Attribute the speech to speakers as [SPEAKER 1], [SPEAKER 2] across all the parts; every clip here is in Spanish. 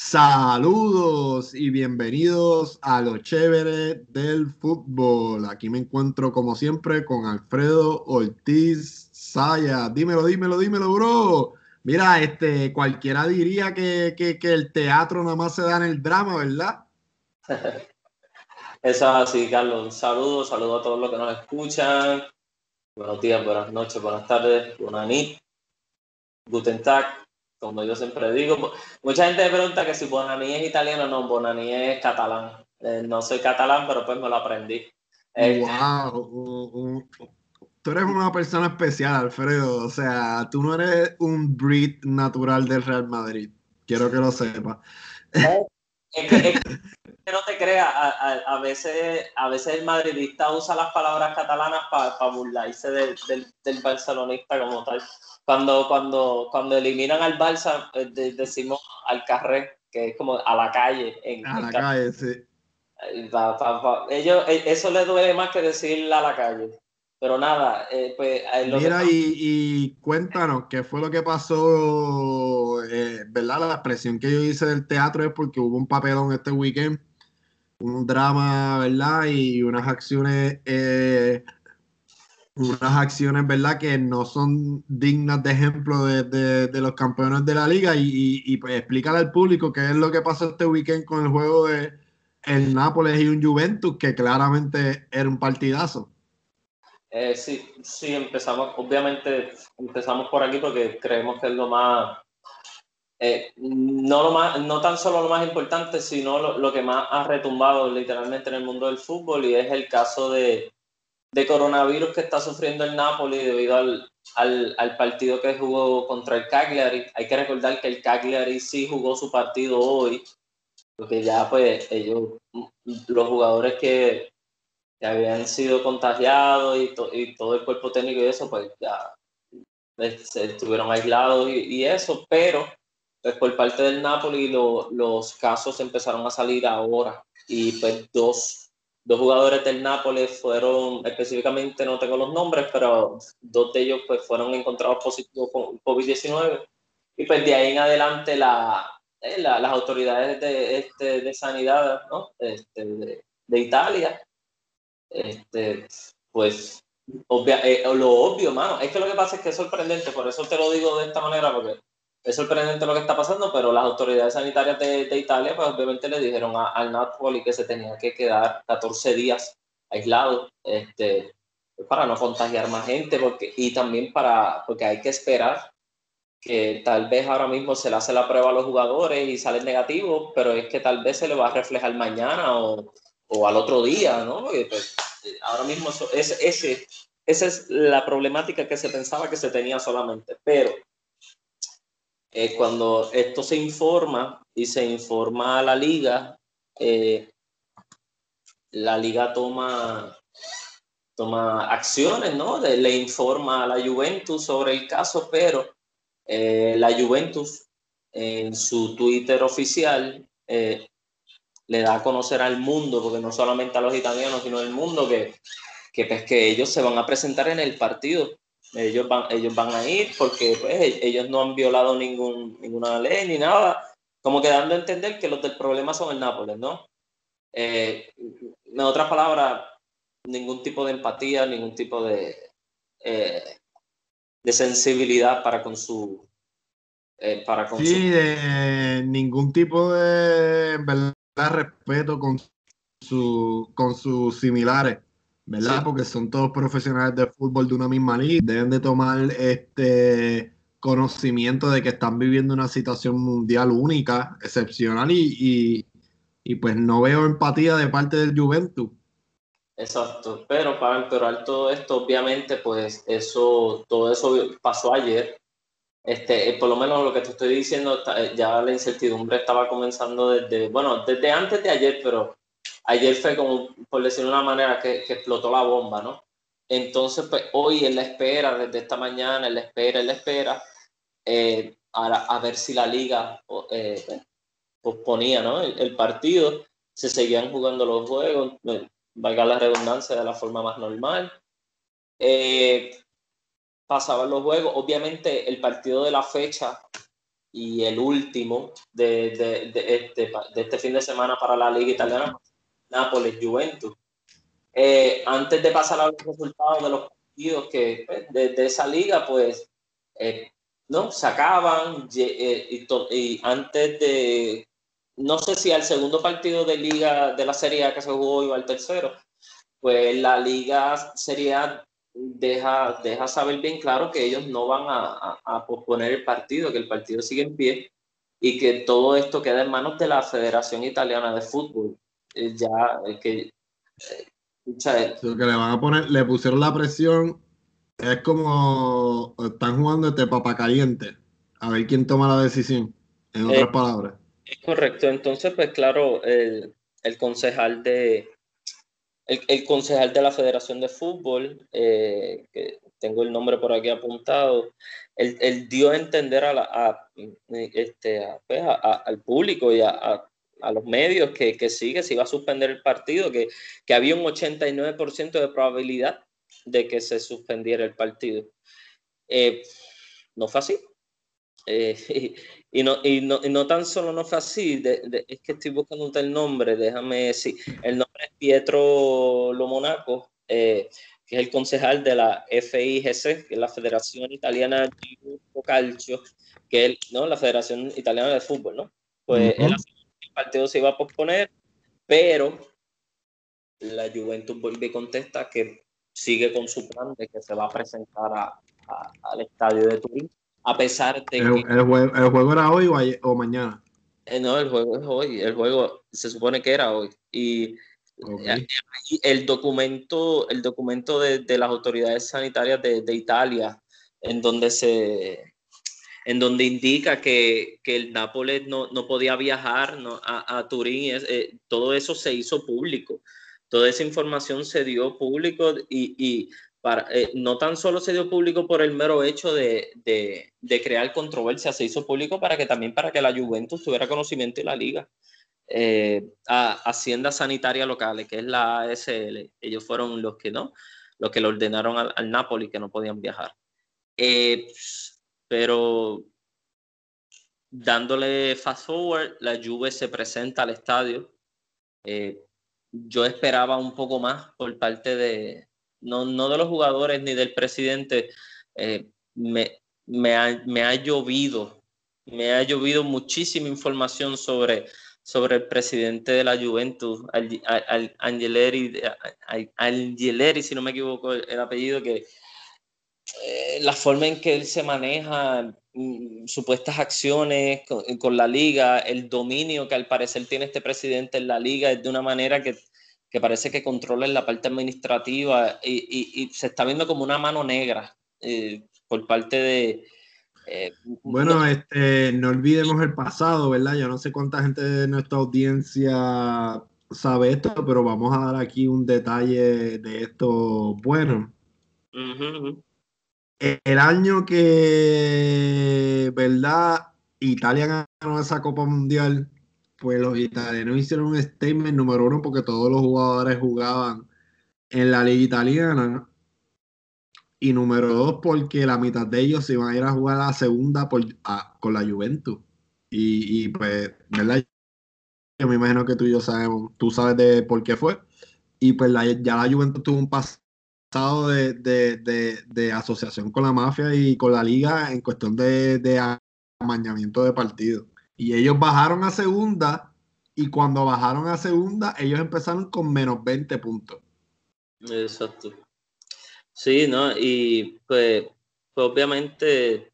[SPEAKER 1] Saludos y bienvenidos a lo chévere del fútbol. Aquí me encuentro como siempre con Alfredo Ortiz Saya. Dímelo, dímelo, dímelo, bro. Mira, este, cualquiera diría que, el teatro nada más se da en el drama, ¿verdad?
[SPEAKER 2] Eso es así, Carlos. Saludos, saludos a todos los que nos escuchan. Buenos días, buenas noches, buenas tardes, buenas noches. Guten Tag como yo siempre digo. Mucha gente me pregunta que si Bonani es italiano, no, Bonani es catalán. Eh, no soy catalán, pero pues me lo aprendí.
[SPEAKER 1] wow, tú eres una persona especial, Alfredo. O sea, tú no eres un Brit natural del Real Madrid. Quiero que lo sepas.
[SPEAKER 2] Es que, no te creas, a, veces, a veces el madridista usa las palabras catalanas para burlarse del, del barcelonista como tal cuando, cuando, cuando eliminan al Barça, eh, decimos al carré, que es como a la calle. En,
[SPEAKER 1] a la calle, sí.
[SPEAKER 2] ellos, eh, eso les duele más que decir a la calle. Pero nada, eh, pues...
[SPEAKER 1] Mira, y, cuéntanos, ¿qué fue lo que pasó? ¿Verdad? La expresión que yo hice del teatro es porque hubo un papelón este weekend, un drama, ¿verdad? Y unas acciones unas acciones, ¿verdad?, que no son dignas de ejemplo de, los campeones de la liga y, y, pues explícale al público qué es lo que pasó este weekend con el juego de el Nápoles y un Juventus, que claramente era un partidazo.
[SPEAKER 2] Eh, sí, sí, empezamos, obviamente empezamos por aquí porque creemos que es lo más, eh, no, lo más no tan solo lo más importante, sino lo, lo que más ha retumbado literalmente en el mundo del fútbol y es el caso de de coronavirus que está sufriendo el Napoli debido al, al, partido que jugó contra el Cagliari. Hay que recordar que el Cagliari sí jugó su partido hoy, porque ya pues ellos, los jugadores que, habían sido contagiados y, y, todo el cuerpo técnico y eso, pues ya pues, se estuvieron aislados y, eso, pero pues por parte del Napoli los casos empezaron a salir ahora. Y pues dos dos jugadores del Nápoles fueron, específicamente no tengo los nombres, pero dos de ellos pues fueron encontrados positivos con COVID-19 y pues de ahí en adelante la, eh, las autoridades de, este, de sanidad ¿no? este, de, Italia, este, pues obvia, eh, lo obvio, mano, es que lo que pasa es que es sorprendente, por eso te lo digo de esta manera, porque es sorprendente lo que está pasando, pero las autoridades sanitarias de, Italia, pues obviamente le dijeron al Napoli que se tenía que quedar 14 días aislado este, para no contagiar más gente, porque, y también para, porque hay que esperar que tal vez ahora mismo se le hace la prueba a los jugadores y sale negativo, pero es que tal vez se le va a reflejar mañana o, o al otro día, ¿no? Pues, ahora mismo es, ese, esa es la problemática que se pensaba que se tenía solamente, pero eh, cuando esto se informa y se informa a la liga, eh, la liga toma, toma acciones, ¿no? le informa a la Juventus sobre el caso, pero eh, la Juventus en su Twitter oficial le da a conocer al mundo, porque no solamente a los italianos, sino al mundo, que, que, pues, que ellos se van a presentar en el partido ellos van, ellos van a ir porque pues, e-, ellos no han violado ningún, ninguna ley ni nada, como que dando a entender que los del problema son el Nápoles, ¿no? Eh, en otras palabras, ningún tipo de empatía, ningún tipo de, eh, de sensibilidad para con su...
[SPEAKER 1] Eh, para con sí, de ningún tipo de verdad, respeto con, su, con sus similares. ¿Verdad? Porque son todos profesionales de fútbol de una misma liga. Deben de tomar este conocimiento de que están viviendo una situación mundial única, excepcional y, pues no veo empatía de parte del Juventus.
[SPEAKER 2] Exacto, pero para empeorar todo esto, obviamente, pues eso, todo eso pasó ayer. Este, eh, por lo menos lo que te estoy diciendo, eh, ya la incertidumbre estaba comenzando desde, bueno, desde antes de ayer, pero ayer fue como, por decirlo de una manera, que, explotó la bomba, ¿no? Entonces, pues hoy en la espera, desde esta mañana, en la espera, en la espera, eh, a, ver si la liga eh, posponía ¿no? el, partido, se seguían jugando los juegos, valga la redundancia, de la forma más normal. Eh, pasaban los juegos, obviamente el partido de la fecha y el último de, de, de, este, de este fin de semana para la Liga Italiana, Nápoles-Juventus. Eh, antes de pasar a los resultados de los partidos que, pues, de, esa liga, pues, eh, ¿no? Sacaban eh, y, y, antes de, no sé si al segundo partido de liga de la Serie A que se jugó iba al tercero, pues la liga sería deja, deja saber bien claro que ellos no van a, a, posponer el partido, que el partido sigue en pie y que todo esto queda en manos de la Federación Italiana de Fútbol. Eh, ya, que,
[SPEAKER 1] eh, que le van a poner, le pusieron la presión, es como están jugando este papa caliente, a ver quién toma la decisión, en otras eh, palabras.
[SPEAKER 2] Es correcto, entonces pues claro, el, el concejal de, el, concejal de la Federación de Fútbol, eh, que tengo el nombre por aquí apuntado, él, dio a entender a, la, este, pues, al público y a, los medios que, que sí, que se iba a suspender el partido, que, que había un 89% de probabilidad de que se suspendiera el partido. Eh, no fue así. Eh, y, no, y, no, y, no, tan solo no fue así, es que estoy buscando el nombre, déjame decir, el nombre es Pietro Lomonaco, eh, que es el concejal de la FIGC, que es la Federación Italiana de Calcio, que es ¿no? la Federación Italiana de Fútbol, ¿no? Pues el partido se iba a posponer, pero la Juventus vuelve y contesta que sigue con su plan de que se va a presentar al estadio de Turín a pesar de que...
[SPEAKER 1] El, juego, era hoy o, mañana?
[SPEAKER 2] Eh, no, el juego es hoy, el juego se supone que era hoy. Y el documento, el documento de, las autoridades sanitarias de, Italia, en donde se en donde indica que, el Nápoles no, podía viajar a, Turín, eh, todo eso se hizo público. Toda esa información se dio público y eh, no tan solo se dio público por el mero hecho de, crear controversia, se hizo público para que también para que la Juventus tuviera conocimiento y la liga. Eh, a Hacienda Sanitaria Locales, que es la ASL, ellos fueron los que no, los que le ordenaron al, Napoli que no podían viajar. Eh, pero dándole fast forward, la Juve se presenta al estadio. yo esperaba un poco más por parte de, no, no de los jugadores ni del presidente, eh, me, me, ha, me, ha, llovido, me ha llovido muchísima información sobre, sobre el presidente de la Juventus, Angeleri, Angeleri, si no me equivoco el, apellido, que eh, la forma en que él se maneja, mm, supuestas acciones con, con, la liga, el dominio que al parecer tiene este presidente en la liga es de una manera que que parece que controla la parte administrativa y, se está viendo como una mano negra eh, por parte de...
[SPEAKER 1] Eh, bueno, este, no olvidemos el pasado, ¿verdad? Yo no sé cuánta gente de nuestra audiencia sabe esto, pero vamos a dar aquí un detalle de esto bueno. El año que, ¿verdad? Italia ganó esa Copa Mundial, pues los italianos hicieron un statement número uno porque todos los jugadores jugaban en la liga italiana. Y número dos, porque la mitad de ellos se iban a ir a jugar a la segunda con la Juventus. Y, pues, ¿verdad? Yo me imagino que tú y yo sabemos, tú sabes de por qué fue. Y pues ya la Juventus tuvo un pasado de, asociación con la mafia y con la liga en cuestión de, amañamiento de partidos. Y ellos bajaron a segunda y cuando bajaron a segunda, ellos empezaron con menos 20 puntos.
[SPEAKER 2] Exacto. Sí, ¿no? Y pues, pues obviamente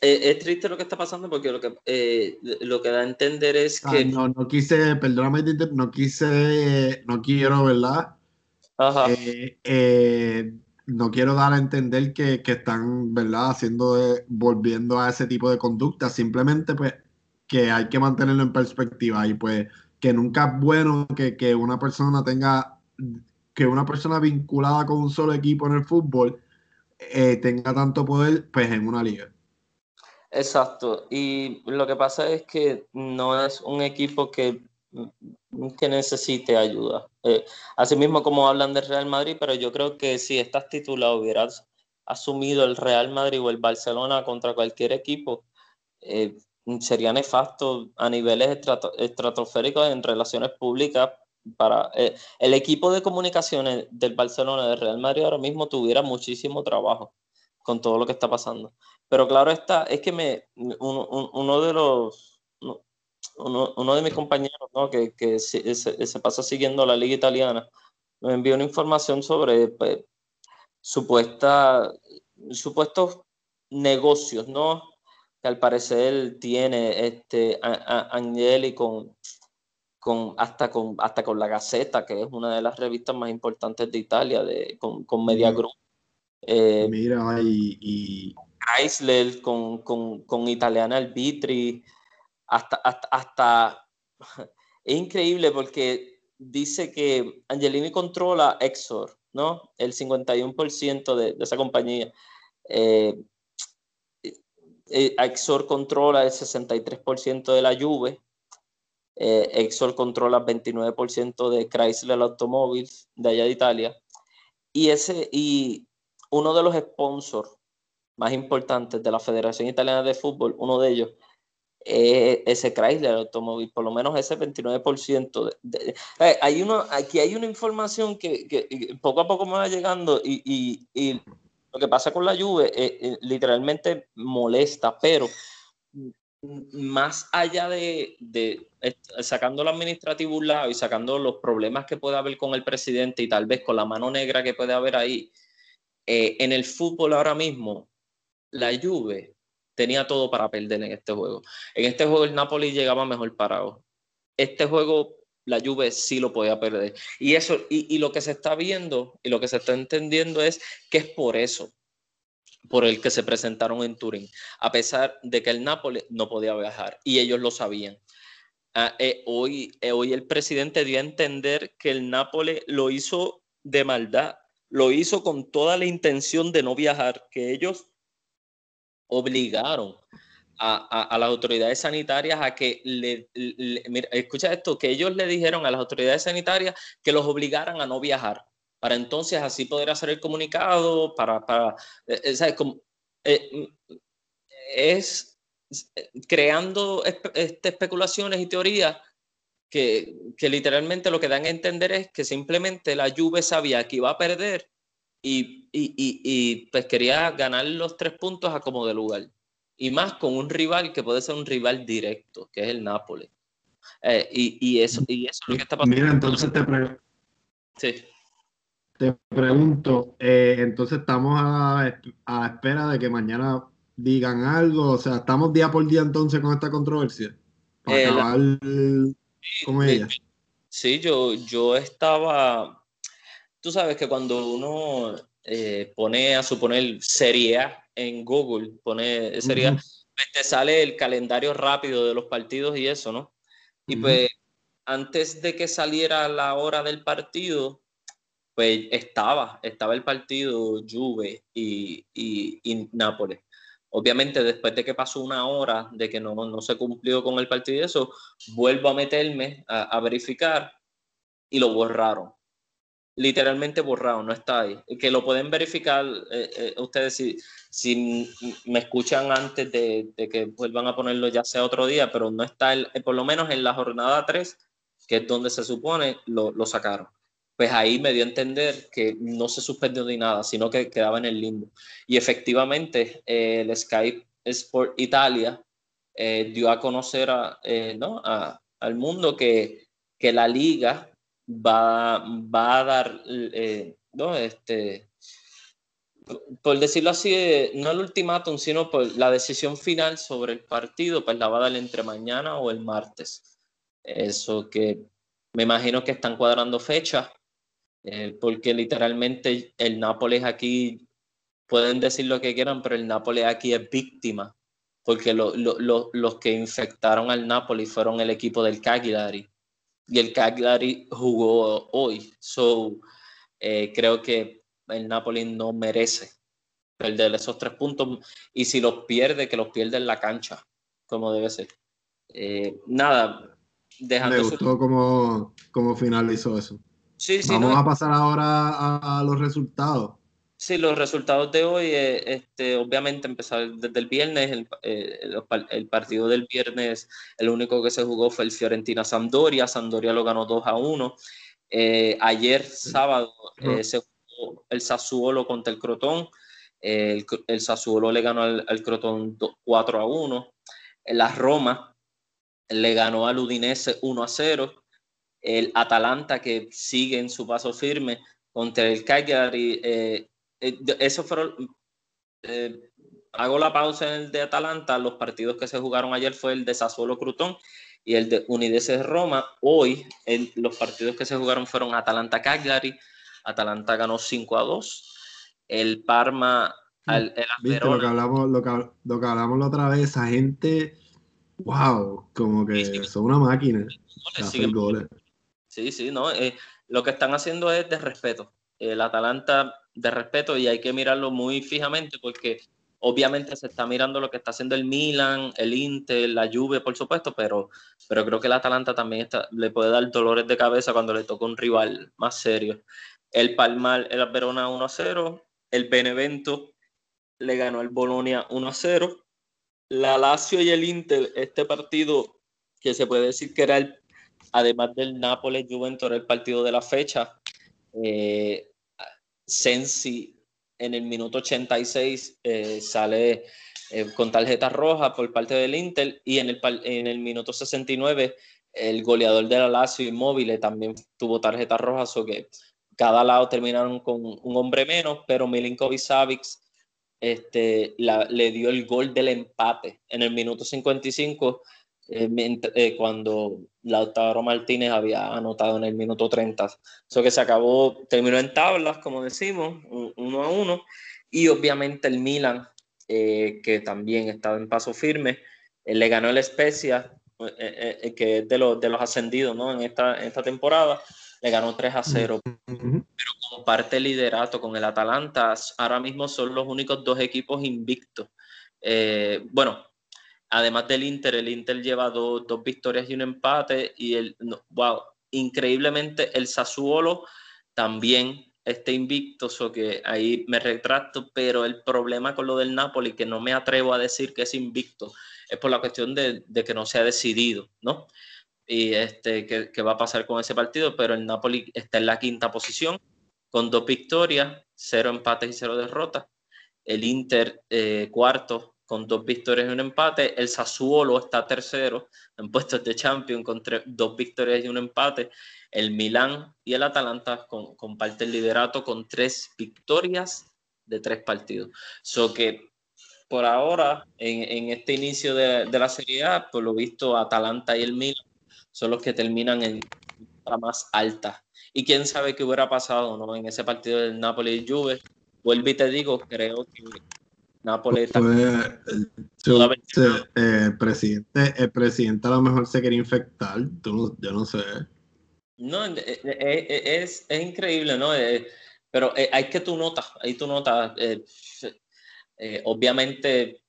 [SPEAKER 2] eh, es, triste lo que está pasando porque lo que, eh, lo que da a entender es ah, que...
[SPEAKER 1] no, no quise, perdóname, no quise, no quiero, ¿verdad? Ajá. Eh, no quiero dar a entender que, están, ¿verdad?, haciendo, volviendo a ese tipo de conducta, simplemente pues que hay que mantenerlo en perspectiva y pues que nunca es bueno que, una persona tenga, que una persona vinculada con un solo equipo en el fútbol eh, tenga tanto poder pues en una liga.
[SPEAKER 2] Exacto, y lo que pasa es que no es un equipo que que necesite ayuda. Eh, asimismo como hablan del Real Madrid, pero yo creo que si estás titulado hubieras asumido el Real Madrid o el Barcelona contra cualquier equipo, eh, sería nefasto a niveles estratosféricos en relaciones públicas para eh, el equipo de comunicaciones del Barcelona del Real Madrid ahora mismo tuviera muchísimo trabajo con todo lo que está pasando. Pero claro está, es que me uno, de los uno, de mis compañeros que, se, pasa siguiendo la liga italiana me envió una información sobre pues, supuesta, supuestos negocios, ¿no? Que al parecer tiene este Angeli con, con, hasta, con, hasta con la Gaceta, que es una de las revistas más importantes de Italia, de, con, con Media Group.
[SPEAKER 1] Eh, Mira, y, y...
[SPEAKER 2] Chrysler, con, con, con Italiana Albitri, hasta, hasta, hasta, es increíble porque dice que Angelini controla Exor, ¿no? El 51% de, de, esa compañía. Eh, eh, Exor controla el 63% de la Juve. Eh, Exor controla el 29% de Chrysler Automobiles de allá de Italia. Y, ese, y uno de los sponsors más importantes de la Federación Italiana de Fútbol, uno de ellos, eh, ese Chrysler automóvil, por lo menos ese 29%. De, eh, hay uno, aquí hay una información que, que, poco a poco me va llegando y, y, y lo que pasa con la lluvia eh, literalmente molesta, pero más allá de, de sacando lo administrativo un lado y sacando los problemas que puede haber con el presidente y tal vez con la mano negra que puede haber ahí, en el fútbol ahora mismo, la lluvia tenía todo para perder en este juego. En este juego el Napoli llegaba mejor parado. Este juego la Juve sí lo podía perder. Y eso y, lo que se está viendo y lo que se está entendiendo es que es por eso por el que se presentaron en Turín, a pesar de que el Napoli no podía viajar y ellos lo sabían. Ah, eh, hoy, eh, hoy el presidente dio a entender que el Napoli lo hizo de maldad, lo hizo con toda la intención de no viajar, que ellos obligaron a, las autoridades sanitarias a que le, escucha esto, que ellos le dijeron a las autoridades sanitarias que los obligaran a no viajar, para entonces así poder hacer el comunicado, para, para eh, eh, Como, eh, es creando este, especulaciones y teorías que, que, literalmente lo que dan a entender es que simplemente la Juve sabía que iba a perder y, y, y, pues quería ganar los tres puntos a como de lugar. Y más con un rival que puede ser un rival directo, que es el Nápoles. Eh, y, eso, y eso es lo que está pasando.
[SPEAKER 1] Mira, entonces te, sí. te pregunto, eh, entonces estamos a, a, espera de que mañana digan algo, o sea, estamos día por día entonces con esta controversia. Para eh, acabar con ella.
[SPEAKER 2] Sí, yo, yo estaba tú sabes que cuando uno eh, pone a suponer Serie A en Google, pone Serie pues te sale el calendario rápido de los partidos y eso, ¿no? Y pues antes de que saliera la hora del partido, pues estaba, estaba el partido Juve y, y, Nápoles. Obviamente, después de que pasó una hora de que no, no se cumplió con el partido y eso, vuelvo a meterme a, a verificar y lo borraron literalmente borrado, no está ahí. Que lo pueden verificar eh, eh, ustedes si, si me escuchan antes de, que vuelvan a ponerlo ya sea otro día, pero no está, el, eh, por lo menos en la jornada 3, que es donde se supone, lo, lo, sacaron. Pues ahí me dio a entender que no se suspendió ni nada, sino que quedaba en el limbo. Y efectivamente, el Skype Sport Italia dio a conocer a, ¿no? a, al mundo que, que la liga va, va a dar, eh, ¿no? Este, por decirlo así, eh, no el ultimátum, sino por la decisión final sobre el partido, pues la va a dar entre mañana o el martes. Eso que me imagino que están cuadrando fechas, eh, porque literalmente el Nápoles aquí, pueden decir lo que quieran, pero el Nápoles aquí es víctima, porque los que infectaron al Nápoles fueron el equipo del Cagliari y el Cagliari jugó hoy. So, eh, creo que el Napoli no merece perder esos tres puntos y si los pierde, que los pierde en la cancha, como debe ser. Eh, nada,
[SPEAKER 1] dejando. Me gustó cómo, finalizó eso. Sí, sí, Vamos a pasar ahora a, los resultados.
[SPEAKER 2] Sí, los resultados de hoy, eh, este, obviamente empezaron desde el viernes, el, eh, el, partido del viernes, el único que se jugó fue el Fiorentina-Sampdoria, Sampdoria lo ganó 2 a 1. Eh, ayer sábado se jugó el Sassuolo contra el Crotón, el, el, Sassuolo le ganó al, al Crotón 4 a 1. La Roma le ganó al Udinese 1 a 0. El Atalanta que sigue en su paso firme contra el Cagliari eh, eso fueron. Eh, hago la pausa en el de Atalanta. Los partidos que se jugaron ayer fue el de Sassuolo Crutón y el de Unides Roma. Hoy los partidos que se jugaron fueron Atalanta Cagliari. Atalanta ganó 5 a 2. El Parma.
[SPEAKER 1] Mm, el, lo que hablamos, lo que, lo que hablamos la otra vez, esa gente, wow, como que son una máquina.
[SPEAKER 2] Sí, sí, no. Eh, lo que están haciendo es de respeto. El Atalanta de respeto y hay que mirarlo muy fijamente porque obviamente se está mirando lo que está haciendo el Milan, el Inter, la Juve, por supuesto, pero, pero creo que el Atalanta también le puede dar dolores de cabeza cuando le toca un rival más serio. El Palmar, el Verona 1-0, el Benevento le ganó al Bolonia 1-0. La Lazio y el Inter, este partido que se puede decir que era el, además del Nápoles Juventus, el partido de la fecha. Eh, Sensi en el minuto 86 eh, sale eh, con tarjeta roja por parte del Inter y en el, en el minuto 69 el goleador de la Lazio Inmóvil también tuvo tarjeta roja, so que cada lado terminaron con un hombre menos, pero Milinkovic Savic este, le dio el gol del empate en el minuto 55 eh, cuando Lautaro Martínez había anotado en el minuto 30. Eso que se acabó, terminó en tablas, como decimos, uno a uno. Y obviamente el Milan, eh, que también estaba en paso firme, le ganó el Spezia, que es de los, de los ascendidos ¿no? en, esta, en esta temporada, le ganó 3 a 0. Pero comparte el liderato con el Atalanta. Ahora mismo son los únicos dos equipos invictos. bueno, además del Inter, el Inter lleva dos, victorias y un empate y el, wow, increíblemente el Sassuolo también está invicto, so que ahí me retracto, pero el problema con lo del Napoli, que no me atrevo a decir que es invicto, es por la cuestión de, que no se ha decidido, ¿no? Y este, ¿qué, va a pasar con ese partido? Pero el Napoli está en la quinta posición, con dos victorias, cero empates y cero derrotas. El Inter, eh, cuarto, con dos victorias y un empate. El Sassuolo está tercero en puestos de champion con dos victorias y un empate. El Milán y el Atalanta comparten el liderato con tres victorias de tres partidos. So que por ahora, en, este inicio de, la Serie A, por lo visto, Atalanta y el Milán son los que terminan en la más alta. Y quién sabe qué hubiera pasado ¿no? en ese partido del Napoli y Juve. Vuelvo y te digo, creo que Nápoles
[SPEAKER 1] fue, el, presidente, el presidente a lo mejor se quería infectar, yo no sé.
[SPEAKER 2] No, eh, eh, eh, es, es, increíble, ¿no? pero hay que tú notas, ahí tú notas, obviamente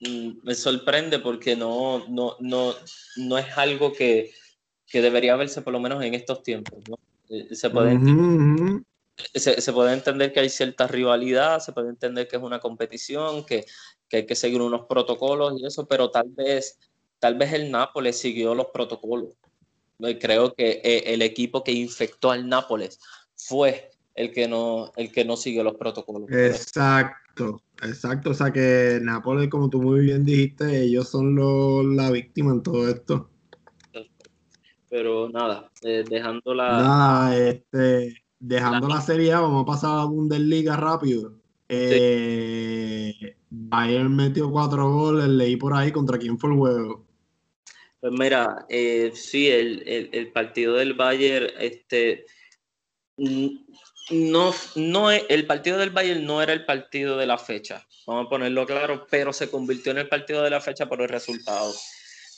[SPEAKER 2] mm, me sorprende porque no, no, no, no es algo que, que, debería verse por lo menos en estos tiempos, ¿no? Se puede se, puede entender que hay cierta rivalidad, se puede entender que es una competición, que, hay que seguir unos protocolos y eso, pero tal vez, tal vez el Nápoles siguió los protocolos. Creo que eh, el equipo que infectó al Nápoles fue el que no, el que no siguió los protocolos.
[SPEAKER 1] Exacto, exacto. O sea que Nápoles, como tú muy bien dijiste, ellos son la víctima en todo esto.
[SPEAKER 2] Pero nada, eh, dejando la.
[SPEAKER 1] Nada, este dejando la, Serie A, vamos a pasar a la Bundesliga rápido. Eh, Bayern metió cuatro goles, leí por ahí contra quién fue el juego.
[SPEAKER 2] Pues mira, eh, sí, el, partido del Bayern, este, no, no, el partido del Bayern no era el partido de la fecha, vamos a ponerlo claro, pero se convirtió en el partido de la fecha por el resultado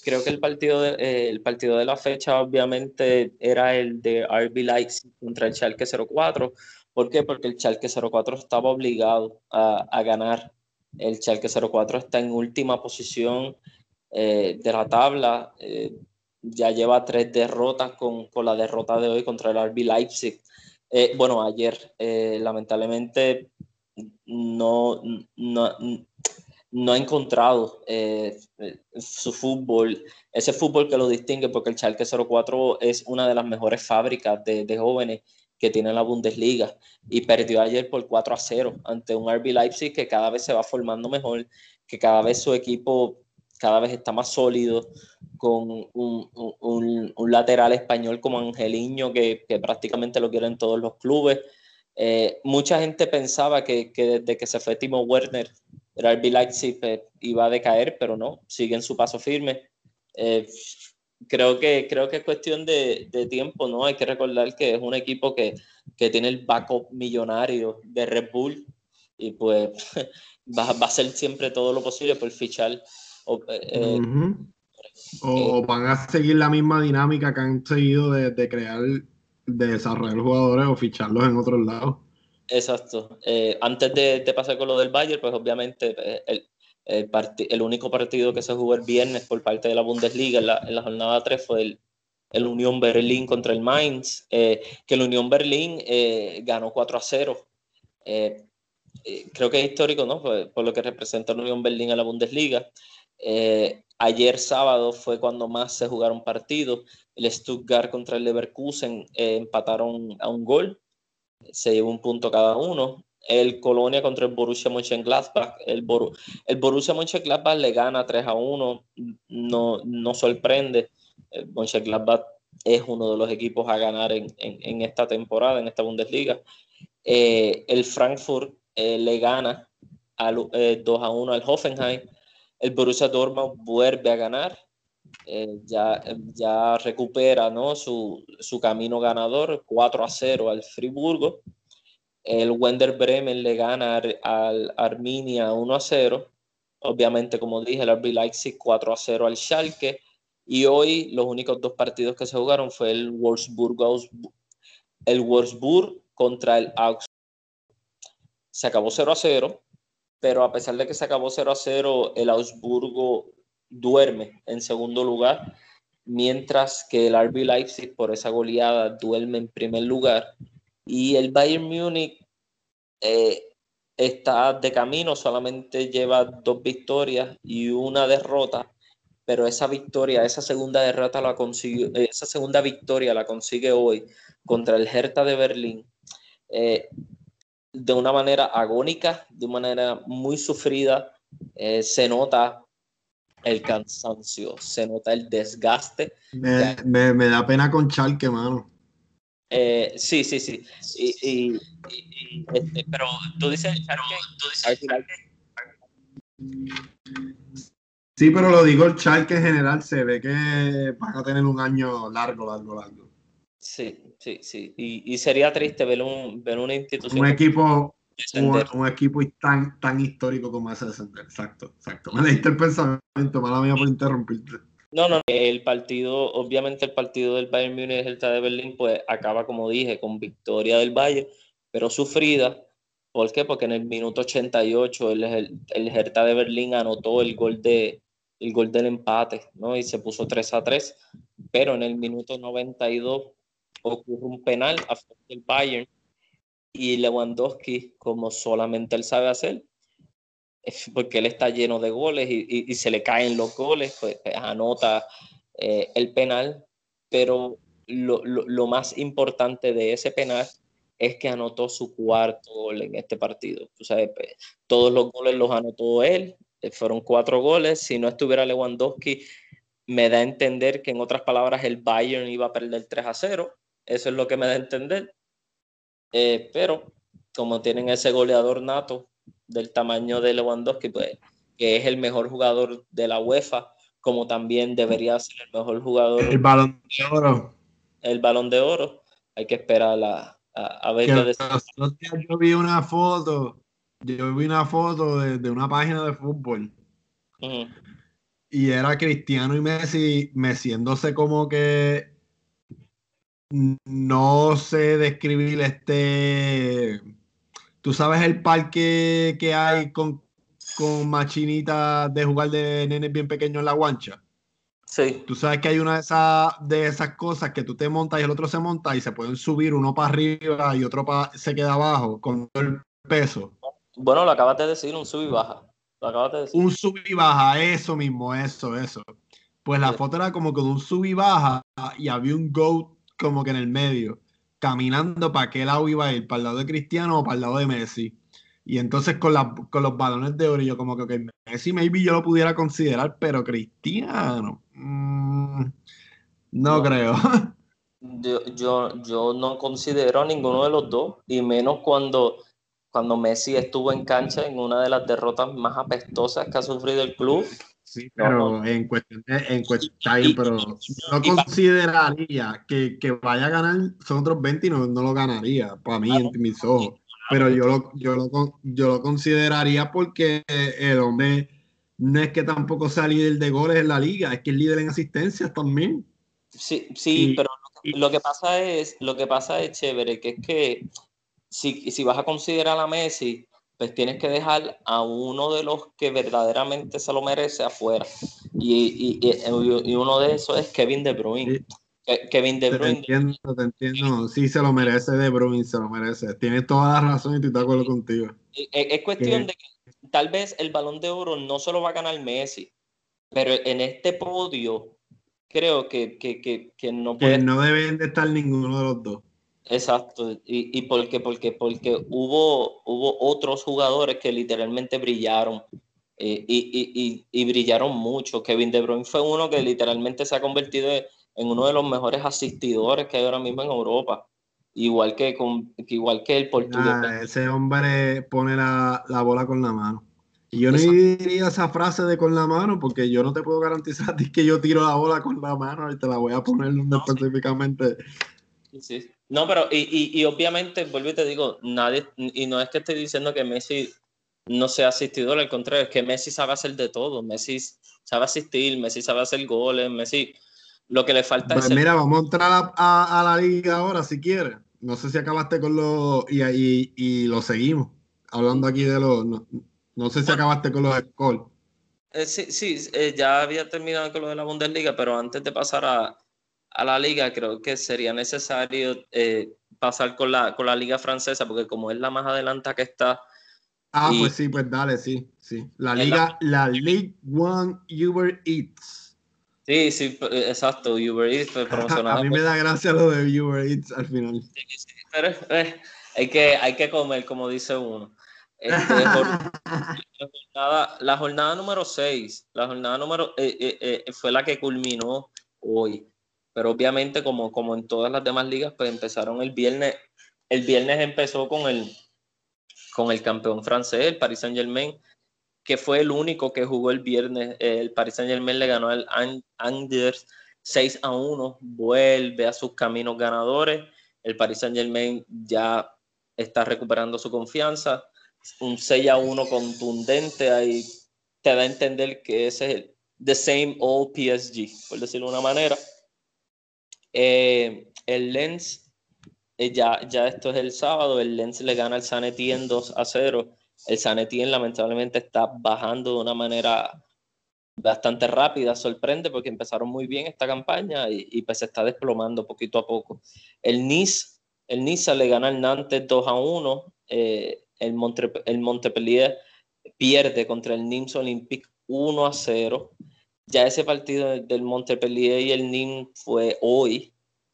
[SPEAKER 2] creo que el partido, de, eh, el partido de la fecha obviamente era el de RB Leipzig contra el Schalke 04. ¿Por qué? Porque el Schalke 04 estaba obligado a, a ganar. El Schalke 04 está en última posición eh, de la tabla. Eh, ya lleva tres derrotas con, con, la derrota de hoy contra el RB Leipzig. Bueno, ayer, lamentablemente, no, no, no ha encontrado eh, su fútbol, ese fútbol que lo distingue, porque el Schalke 04 es una de las mejores fábricas de, jóvenes que tiene la Bundesliga y perdió ayer por 4 a 0 ante un RB Leipzig que cada vez se va formando mejor, que cada vez su equipo cada vez está más sólido, con un, un, lateral español como Angeliño que, que, prácticamente lo quieren todos los clubes. Eh, mucha gente pensaba que, que, desde que se fue Timo Werner, el RB Leipzig pues, iba a decaer, pero no, sigue en su paso firme. Eh, creo que, creo que es cuestión de, de, tiempo, ¿no? Hay que recordar que es un equipo que, que tiene el backup millonario de Red Bull y pues va, va, a hacer siempre todo lo posible por fichar. O,
[SPEAKER 1] eh, uh -huh. o, eh, van a seguir la misma dinámica que han seguido de, de crear, de desarrollar jugadores o ficharlos en otros lados.
[SPEAKER 2] Exacto. Eh, antes de, pasar con lo del Bayern, pues obviamente el, el, el, único partido que se jugó el viernes por parte de la Bundesliga en la, jornada 3 fue el, el Unión Berlín contra el Mainz, eh, que el Unión Berlín eh, ganó 4 a 0. Eh, eh, creo que es histórico, ¿no? Por, por, lo que representa la Unión Berlín a la Bundesliga. Eh, ayer sábado fue cuando más se jugaron partidos. El Stuttgart contra el Leverkusen empataron a un gol, se llevó un punto cada uno el Colonia contra el Borussia Mönchengladbach. El, Bor el Borussia Mönchengladbach le gana 3 a 1, no, no sorprende. El Mönchengladbach es uno de los equipos a ganar en, en, esta temporada, en esta Bundesliga. Eh, el Frankfurt eh, le gana al, eh, 2 a 1 al Hoffenheim. El Borussia Dortmund vuelve a ganar. Eh, ya, ya recupera ¿no? su, su camino ganador 4 a 0 al Friburgo el Wender Bremen le gana al Arminia 1 a 0. Obviamente, como dije, el RB Leipzig 4 a 0 al Schalke. Y hoy los únicos dos partidos que se jugaron fue el Wolfsburg, el Wolfsburg contra el Augsburg. Se acabó 0 a 0, pero a pesar de que se acabó 0 a 0, el Augsburgo duerme en segundo lugar, mientras que el RB Leipzig por esa goleada duerme en primer lugar y el Bayern Múnich eh, está de camino, solamente lleva dos victorias y una derrota, pero esa victoria, esa segunda derrota la consiguió, esa segunda victoria la consigue hoy contra el Hertha de Berlín. Eh, de una manera agónica, de una manera muy sufrida, eh, se nota el cansancio, se nota el desgaste.
[SPEAKER 1] Me, me, me da pena con Chalke, mano.
[SPEAKER 2] Eh, sí, sí, sí. Y, y, y, este, pero tú dices, tú dices
[SPEAKER 1] Sí, pero lo digo el Chalke en general, se ve que van a tener un año largo, largo, largo.
[SPEAKER 2] Sí, sí, sí. Y, y sería triste ver, un, ver una institución.
[SPEAKER 1] Un equipo, un, un, equipo tan, tan histórico como ese descender. Exacto, exacto. Me leíste el pensamiento, mala mía por interrumpirte.
[SPEAKER 2] No, no, el partido, obviamente el partido del Bayern Múnich el de Berlín, pues acaba, como dije, con victoria del Bayern, pero sufrida. ¿Por qué? Porque en el minuto 88 el, el, el Hertha de Berlín anotó el gol, de, el gol del empate, ¿no? Y se puso 3 a 3, pero en el minuto 92 ocurre un penal a favor del Bayern y Lewandowski, como solamente él sabe hacer, porque él está lleno de goles y, se le caen los goles, pues, pues anota eh, el penal, pero lo, lo, lo, más importante de ese penal es que anotó su cuarto gol en este partido. Tú sabes, pues, todos los goles los anotó él, eh, fueron cuatro goles, si no estuviera Lewandowski, me da a entender que en otras palabras el Bayern iba a perder 3 a 0, eso es lo que me da a entender, eh, pero como tienen ese goleador nato, del tamaño de Lewandowski, pues, que es el mejor jugador de la UEFA, como también debería ser el mejor jugador.
[SPEAKER 1] El balón de oro.
[SPEAKER 2] El balón de oro. Hay que esperar a, a, a ver qué
[SPEAKER 1] Yo vi una foto, yo vi una foto de, de una página de fútbol. Uh -huh. Y era Cristiano y Messi meciéndose como que no sé describir este tú sabes el parque que hay con, con machinitas de jugar de nenes bien pequeños en la guancha.
[SPEAKER 2] Sí.
[SPEAKER 1] Tú sabes que hay una de esas, de esas cosas que tú te montas y el otro se monta y se pueden subir uno para arriba y otro se queda abajo con el peso.
[SPEAKER 2] Bueno, lo acabas de decir, un sub y baja. Lo acabas de decir.
[SPEAKER 1] Un sub y baja, eso mismo, eso, eso. Pues la foto era como con un sub y baja y había un GOAT como que en el medio, caminando para qué lado iba a ir, para el lado de Cristiano o para el lado de Messi. Y entonces con, la, con los balones de oro, yo como que okay, Messi maybe yo lo pudiera considerar, pero Cristiano, mm, no, creo.
[SPEAKER 2] Yo, yo, yo no considero a ninguno de los dos, y menos cuando, cuando Messi estuvo en cancha en una de las derrotas más apestosas que ha sufrido el club
[SPEAKER 1] Sí, pero en cuestión de, en cuestión, pero no consideraría que, que, vaya a ganar, son otros 20 y no, no lo ganaría, para mí, en mis ojos. Pero yo lo, yo, lo, yo lo consideraría porque el hombre no es que tampoco sea líder de goles en la liga, es que es líder en asistencias también.
[SPEAKER 2] Sí, sí, pero lo que pasa es, lo que pasa es chévere, que es que si, si vas a considerar a Messi, pues tienes que dejar a uno de los que verdaderamente se lo merece afuera. Y, y, uno de esos es Kevin De Bruyne. Kevin De Bruyne.
[SPEAKER 1] Te entiendo, te entiendo. Sí, se lo merece De Bruyne, se lo merece. Tienes toda la razón y estoy de acuerdo contigo.
[SPEAKER 2] Es, cuestión de que tal vez el balón de oro no se lo va a ganar Messi, pero en este podio creo que, que, que, que no
[SPEAKER 1] puede... Que no deben de estar ninguno de los dos.
[SPEAKER 2] Exacto, y, y porque, porque, porque hubo, hubo otros jugadores que literalmente brillaron eh, y, y, brillaron mucho. Kevin De Bruyne fue uno que literalmente se ha convertido en uno de los mejores asistidores que hay ahora mismo en Europa, igual que, con, igual que el portugués.
[SPEAKER 1] ese hombre pone la, la, bola con la mano. Y yo no diría esa frase de con la mano porque yo no te puedo garantizar a ti que yo tiro la bola con la mano y te la voy a poner específicamente.
[SPEAKER 2] Sí. No, pero y, y, obviamente, vuelvo y te digo, nadie, y no es que esté diciendo que Messi no sea asistidor, al contrario, es que Messi sabe hacer de todo, Messi sabe asistir, Messi sabe hacer goles, Messi, lo que le falta
[SPEAKER 1] pues Mira, vamos a entrar a, la liga ahora, si quieres. No sé si acabaste con los, y, y, y lo seguimos, hablando aquí de los, no, sé si acabaste con los scores.
[SPEAKER 2] Eh, sí, sí eh, ya había terminado con lo de la Bundesliga, pero antes de pasar a, a la liga, creo que sería necesario eh, pasar con la, con la liga francesa, porque como es la más adelanta que está.
[SPEAKER 1] Ah, pues sí, pues dale, sí, sí. La liga, la, League One Uber Eats.
[SPEAKER 2] Sí, sí, eh, exacto, Uber Eats pues,
[SPEAKER 1] A mí me da gracia lo de Uber Eats al final.
[SPEAKER 2] Sí, sí, pero eh, hay, que, hay que comer, como dice uno. Este, la, jornada, número 6, la jornada número fue la que culminó hoy pero obviamente como, como en todas las demás ligas, pues empezaron el viernes, el viernes empezó con el, con el campeón francés, el Paris Saint Germain, que fue el único que jugó el viernes, el Paris Saint Germain le ganó al Angers 6 a 1, vuelve a sus caminos ganadores, el Paris Saint Germain ya está recuperando su confianza, un 6 a 1 contundente ahí te da a entender que ese es el the same old PSG, por decirlo de una manera. Eh, el Lens, eh, ya, ya esto es el sábado, el Lens le gana al San Etienne 2 a 0. El San Etienne lamentablemente está bajando de una manera bastante rápida, sorprende porque empezaron muy bien esta campaña y, pues se está desplomando poquito a poco. El Nice, el Nice le gana al Nantes 2 a 1. Eh, el, el Montpellier pierde contra el Nims Olympique 1 a 0 ya ese partido del Montpellier y el Nîmes fue hoy.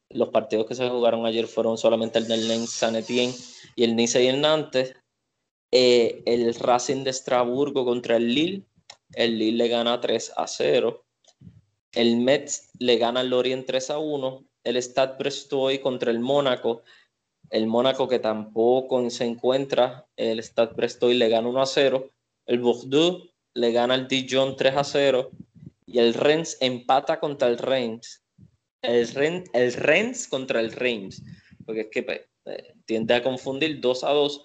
[SPEAKER 2] Los partidos que se jugaron ayer fueron solamente el del Lens San Etienne y el Nice y el Nantes. Eh, el Racing de Estrasburgo contra el Lille. El Lille le gana 3 a 0. El Metz le gana al Lorient 3 a 1. El Stade Brestoy contra el Mónaco. El Mónaco que tampoco se encuentra. El Stade Brestoy le gana 1 a 0. El Bordeaux le gana al Dijon 3 a 0 y el Rennes empata contra el Reims. El, Rennes, el Rennes contra el Reims, porque es que pues, eh, tiende a confundir 2 a 2.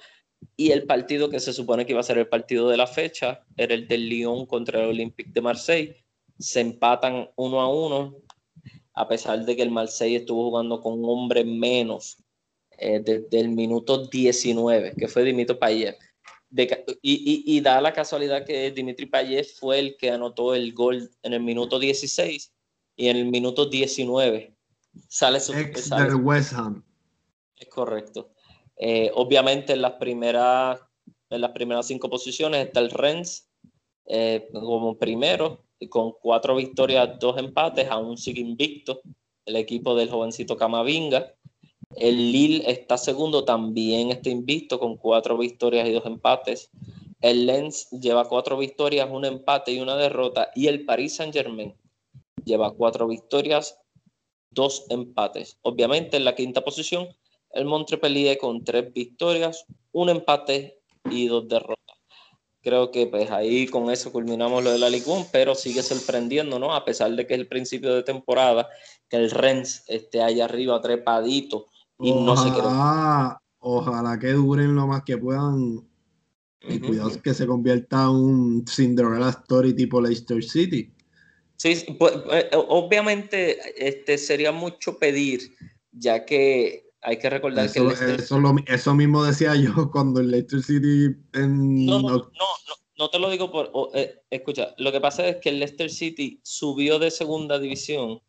[SPEAKER 2] Y el partido que se supone que iba a ser el partido de la fecha era el del Lyon contra el Olympique de Marseille. Se empatan 1 a 1, a pesar de que el Marseille estuvo jugando con un hombre menos eh, desde el minuto 19, que fue Dimitri Payet y, da la casualidad que Dimitri Payet fue el que anotó el gol en el minuto 16 y en el minuto 19 sale su...
[SPEAKER 1] Ex del West Ham.
[SPEAKER 2] Es correcto. Eh, obviamente en las primeras en las primeras cinco posiciones está el Rennes eh, como primero con cuatro victorias, dos empates, aún sigue invicto el equipo del jovencito Camavinga. El Lille está segundo, también está invicto con cuatro victorias y dos empates. El Lens lleva cuatro victorias, un empate y una derrota. Y el Paris Saint Germain lleva cuatro victorias, dos empates. Obviamente en la quinta posición, el Montpellier con tres victorias, un empate y dos derrotas. Creo que pues ahí con eso culminamos lo de la Ligue pero sigue sorprendiendo, ¿no? A pesar de que es el principio de temporada, que el Rennes esté ahí arriba trepadito y no se quedó.
[SPEAKER 1] Ojalá que duren lo más que puedan. Y cuidado que se convierta en un Cinderella Story tipo Leicester City.
[SPEAKER 2] Sí, pues, eh, obviamente este, sería mucho pedir, ya que hay que recordar
[SPEAKER 1] que... eso, mismo decía yo cuando el Leicester City...
[SPEAKER 2] No, no, no, te lo digo por... Eh, escucha, lo que pasa es que el Leicester City subió de segunda división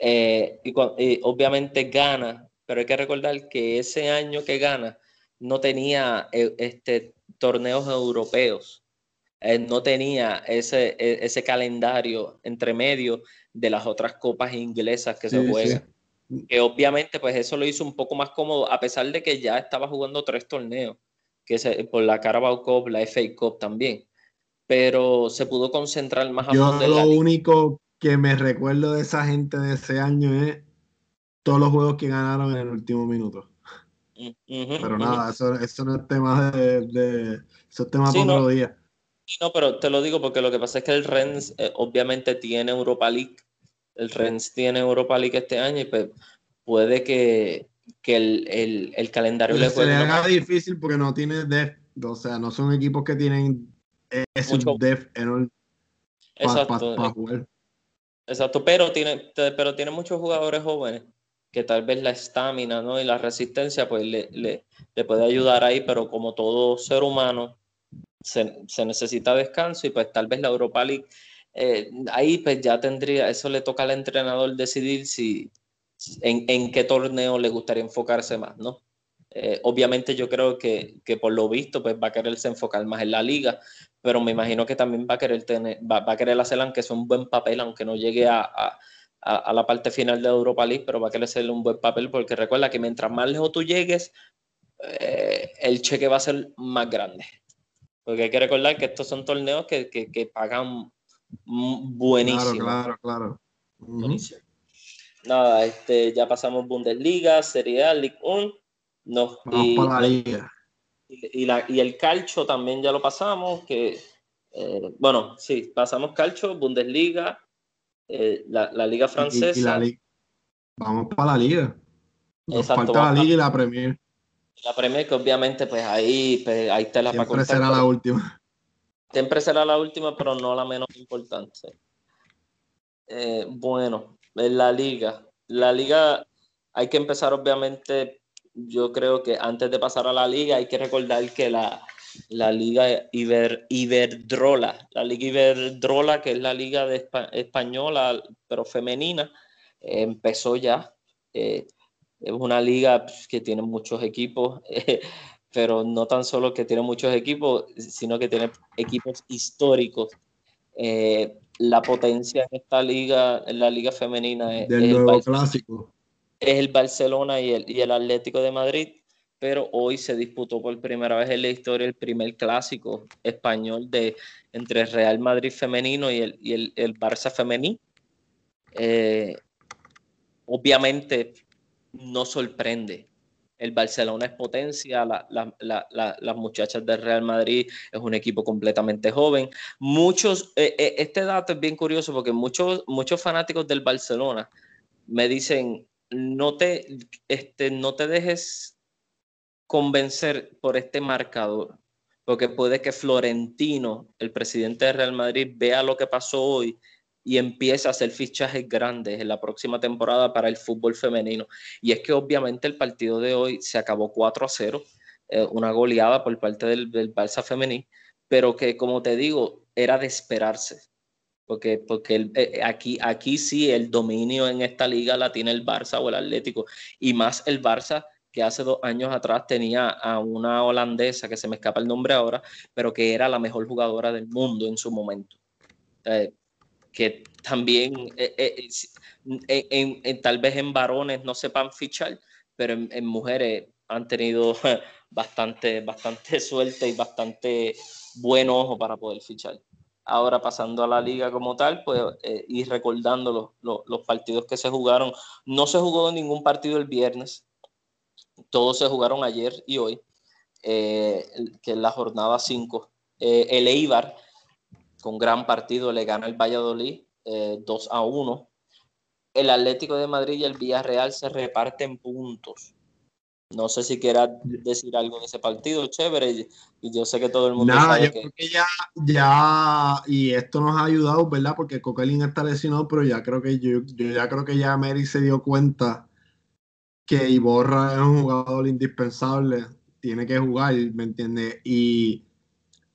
[SPEAKER 2] eh, y, obviamente gana, pero hay que recordar que ese año que gana no tenía eh, este, torneos europeos, no tenía ese, e, ese calendario entre medio de las otras copas inglesas que se juegan. Que obviamente pues eso lo hizo un poco más cómodo, a pesar de que ya estaba jugando tres torneos, que se, por la Carabao Cup, la FA Cup también, pero se pudo concentrar más
[SPEAKER 1] a Yo lo único que me recuerdo de esa gente de ese año es todos los juegos que ganaron en el último minuto. pero nada, eso, eso, no es tema de, de eso es tema para otro día.
[SPEAKER 2] No, pero te lo digo porque lo que pasa es que el Rennes eh, obviamente tiene Europa League el Rennes tiene Europa League este año y pues puede que, el, calendario
[SPEAKER 1] le Se le haga difícil porque no tiene def, o sea, no son equipos que tienen ese def enorme
[SPEAKER 2] Exacto. jugar. Exacto, pero tiene, pero tiene muchos jugadores jóvenes que tal vez la estamina ¿no? y la resistencia pues le, le, puede ayudar ahí, pero como todo ser humano se, se necesita descanso y pues tal vez la Europa League eh, ahí pues ya tendría, eso le toca al entrenador decidir si en, qué torneo le gustaría enfocarse más, ¿no? Eh, obviamente yo creo que, por lo visto pues va a quererse enfocar más en la liga, pero me imagino que también va a querer tener, va, a querer hacer aunque sea un buen papel, aunque no llegue a, la parte final de Europa League, pero va a querer hacerle un buen papel porque recuerda que mientras más lejos tú llegues, eh, el cheque va a ser más grande. Porque hay que recordar que estos son torneos que, que pagan buenísimo.
[SPEAKER 1] Claro, claro,
[SPEAKER 2] Buenísimo. Nada, este, ya pasamos Bundesliga, Serie A, Ligue 1. No,
[SPEAKER 1] y, la liga.
[SPEAKER 2] Y, la, y, el calcho también ya lo pasamos, que eh, bueno, sí, pasamos calcho, Bundesliga, eh, la, liga francesa.
[SPEAKER 1] Vamos para la liga. Nos falta la liga y la Premier.
[SPEAKER 2] La Premier que obviamente pues ahí, pues, ahí te la
[SPEAKER 1] para será la última.
[SPEAKER 2] Siempre será la última, pero no la menos importante. Eh, bueno, en la liga. La liga hay que empezar, obviamente, yo creo que antes de pasar a la liga hay que recordar que la, la liga Iber, Iberdrola, la liga Iberdrola, que es la liga de española, pero femenina, empezó ya. Eh, es una liga pues, que tiene muchos equipos. pero no tan solo que tiene muchos equipos, sino que tiene equipos históricos. Eh, la potencia en esta liga, en la liga femenina,
[SPEAKER 1] es, el clásico.
[SPEAKER 2] es el Barcelona y el, y el Atlético de Madrid, pero hoy se disputó por primera vez en la historia el primer clásico español de, entre Real Madrid femenino y el, y el, el Barça femenino. Eh, obviamente no sorprende el Barcelona es potencia, las muchachas del Real Madrid es un equipo completamente joven. Muchos, eh, eh, este dato es bien curioso porque muchos, muchos fanáticos del Barcelona me dicen, no te, este, no te dejes convencer por este marcador, porque puede que Florentino, el presidente del Real Madrid, vea lo que pasó hoy y empieza a hacer fichajes grandes en la próxima temporada para el fútbol femenino. Y es que obviamente el partido de hoy se acabó 4 a 0, eh, una goleada por parte del, del Barça femenino, pero que como te digo, era de esperarse, porque, porque eh, aquí, aquí sí el dominio en esta liga la tiene el Barça o el Atlético, y más el Barça que hace dos años atrás tenía a una holandesa, que se me escapa el nombre ahora, pero que era la mejor jugadora del mundo en su momento. Eh, que también eh, tal vez en varones no sepan fichar, pero en, mujeres han tenido bastante, bastante suerte y bastante buen ojo para poder fichar. Ahora pasando a la liga como tal, pues eh, ir recordando los, partidos que se jugaron. No se jugó ningún partido el viernes, todos se jugaron ayer y hoy, eh, que es la jornada 5. Eh, el Eibar, con gran partido, le gana el Valladolid 2 a 1. El Atlético de Madrid y el Villarreal se reparten puntos. No sé si quieras decir algo de ese partido, chévere. Y yo sé que todo el mundo
[SPEAKER 1] Nada, yo creo que ya, ya, y esto nos ha ayudado, ¿verdad? Porque Coquelin está lesionado, pero ya creo que yo, ya creo que ya Mary se dio cuenta que Iborra es un jugador indispensable, tiene que jugar, ¿me entiendes? Y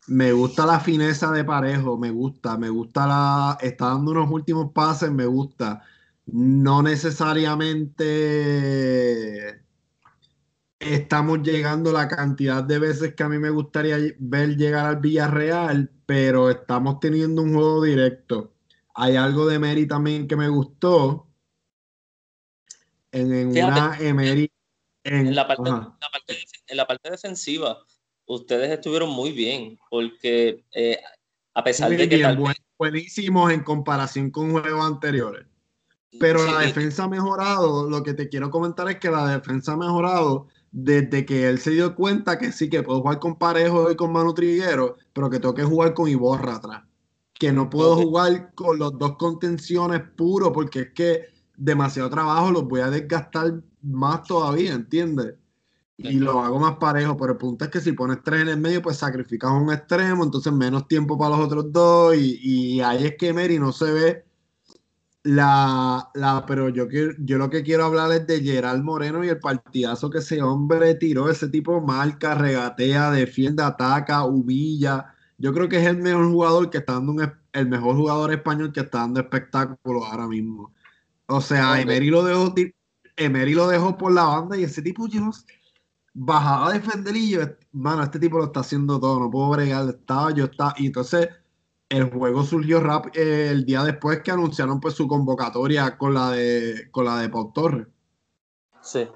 [SPEAKER 1] me gusta la fineza de Parejo, me gusta, me gusta la, está dando unos últimos pases, me gusta. No necesariamente estamos llegando la cantidad de veces que a mí me gustaría ver llegar al Villarreal, pero estamos teniendo un juego directo. Hay algo de Emery también que me gustó. En, una Emery.
[SPEAKER 2] En, la parte, en, la parte, defensiva, ustedes estuvieron muy bien, porque eh, a pesar de que.
[SPEAKER 1] buenísimos en comparación con juegos anteriores. Pero la defensa ha mejorado. Lo que te quiero comentar es que la defensa ha mejorado desde que él se dio cuenta que sí, que puedo jugar con Parejo y con Manu Triguero, pero que tengo que jugar con Iborra atrás. Que no puedo jugar con los dos contenciones puros, porque es que demasiado trabajo los voy a desgastar más todavía, ¿entiendes? Y lo hago más parejo, pero el punto es que si pones tres en el medio, pues sacrificas un extremo, entonces menos tiempo para los otros dos, y, y ahí es que Mary no se ve la, la, pero yo, yo lo que quiero hablar es de Gerald Moreno y el partidazo que ese hombre tiró. Ese tipo marca, regatea, defiende, ataca, humilla. Yo creo que es el mejor jugador que está dando el mejor jugador español que está dando espectáculos ahora mismo. O sea, Emery lo dejó Emery lo dejó por la banda y ese tipo yo bajaba a defender y yo, mano, este tipo lo está haciendo todo, no puedo bregar, estaba, yo estaba, y entonces el juego surgió rap, eh, el día después que anunciaron pues su convocatoria con la de con la de Pau Torres.
[SPEAKER 2] Sí.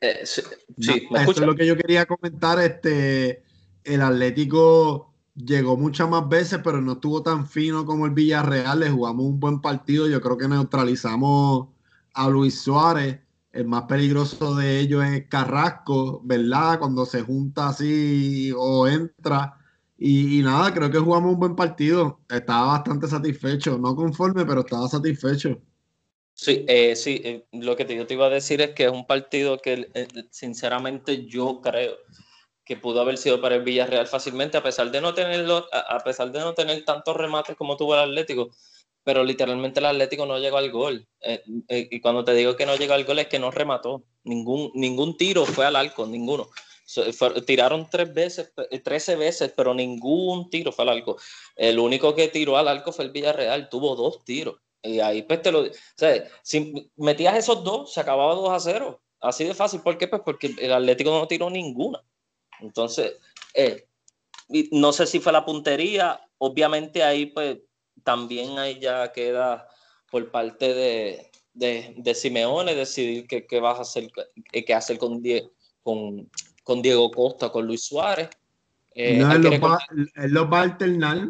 [SPEAKER 1] Eh, sí, Eso es lo que yo quería comentar. Este, el Atlético llegó muchas más veces, pero no estuvo tan fino como el Villarreal. Le jugamos un buen partido. Yo creo que neutralizamos a Luis Suárez. El más peligroso de ellos es Carrasco, ¿verdad? Cuando se junta así o entra y, nada, creo que jugamos un buen partido. Estaba bastante satisfecho, no conforme, pero estaba satisfecho.
[SPEAKER 2] Sí, eh, sí, eh, lo que yo te iba a decir es que es un partido que eh, sinceramente yo creo que pudo haber sido para el Villarreal fácilmente, a pesar de no tenerlo, a, pesar de no tener tantos remates como tuvo el Atlético, pero literalmente el Atlético no llegó al gol. y cuando te digo que no llegó al gol es que no remató. Ningún, ningún tiro fue al arco, ninguno tiraron tres veces, 13 veces, pero ningún tiro fue al arco. El único que tiró al arco fue el Villarreal, tuvo dos tiros. Y ahí pues te lo... O metías esos dos, se acababa 2 a 0. Así de fácil. ¿Por qué? Pues porque el Atlético no tiró ninguna. Entonces, eh, no sé si fue la puntería. Obviamente ahí pues también ahí ya queda por parte de, de, de Simeone decidir qué, qué vas a hacer, qué hacer con, con, con Diego Costa, con Luis Suárez.
[SPEAKER 1] Eh, no, él, los va, va, a alternar.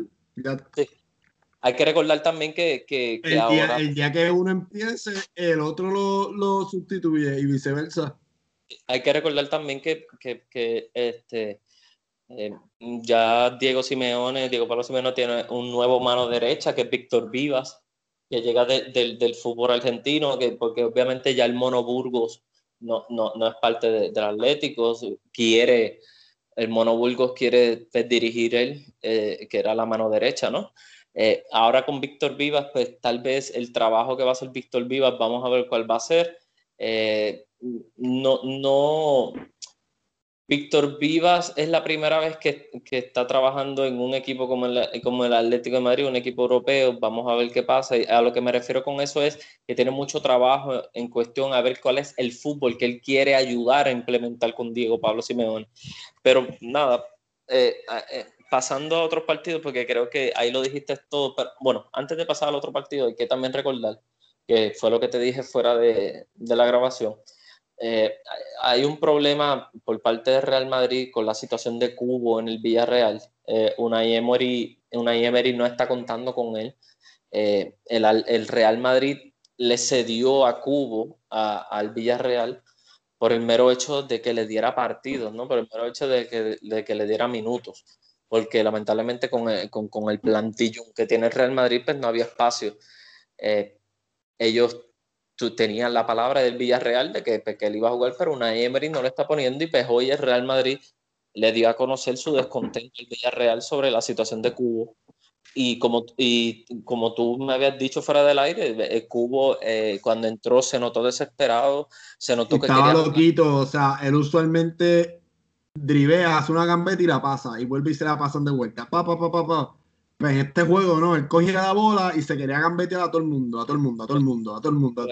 [SPEAKER 2] Hay que recordar también que, que,
[SPEAKER 1] el, día, el, día, que uno empiece, el otro lo, lo, sustituye y viceversa.
[SPEAKER 2] Hay que recordar también que, que este, eh, ya Diego Simeone, Diego Pablo Simeone tiene un nuevo mano derecha que es Víctor Vivas, que llega del fútbol argentino, que, porque obviamente ya el Mono Burgos no, no, no es parte del Atlético, quiere, el Mono Burgos quiere pues, dirigir él, eh, que era la mano derecha, ¿no? Eh, ahora con Víctor Vivas, pues tal vez el trabajo que va a hacer Víctor Vivas, vamos a ver cuál va a ser. No, no, Víctor Vivas es la primera vez que, está trabajando en un equipo como el, como el Atlético de Madrid, un equipo europeo. Vamos a ver qué pasa. Y a lo que me refiero con eso es que tiene mucho trabajo en cuestión a ver cuál es el fútbol que él quiere ayudar a implementar con Diego Pablo Simeone. Pero nada, eh, eh, pasando a otros partidos, porque creo que ahí lo dijiste todo. Pero, bueno, antes de pasar al otro partido, hay que también recordar que fue lo que te dije fuera de, de la grabación eh, hay un problema por parte de Real Madrid con la situación de Cubo en el Villarreal. Eh, una Emery, una Emery no está contando con él. Eh, el, Real Madrid le cedió a Cubo al Villarreal por el mero hecho de que le diera partidos, ¿no? por el mero hecho de que, de que le diera minutos, porque lamentablemente con el, con, con el que tiene el Real Madrid pues no había espacio. ellos tú tenías la palabra del Villarreal de que, que él iba a jugar, pero una Emery no le está poniendo y pues hoy el Real Madrid le dio a conocer su descontento al Villarreal sobre la situación de Cubo. Y como, y como tú me habías dicho fuera del aire, el Cubo eh, cuando entró se notó desesperado, se notó
[SPEAKER 1] que estaba loquito, o sea, él usualmente drivea, hace una gambeta y la pasa, y vuelve y se la pasan de vuelta. Pa, pa, pa, pa, pa. Pues en este juego, ¿no? Él cogía la bola y se quería gambetear a todo el mundo, a todo el mundo, a todo el mundo, a todo el mundo.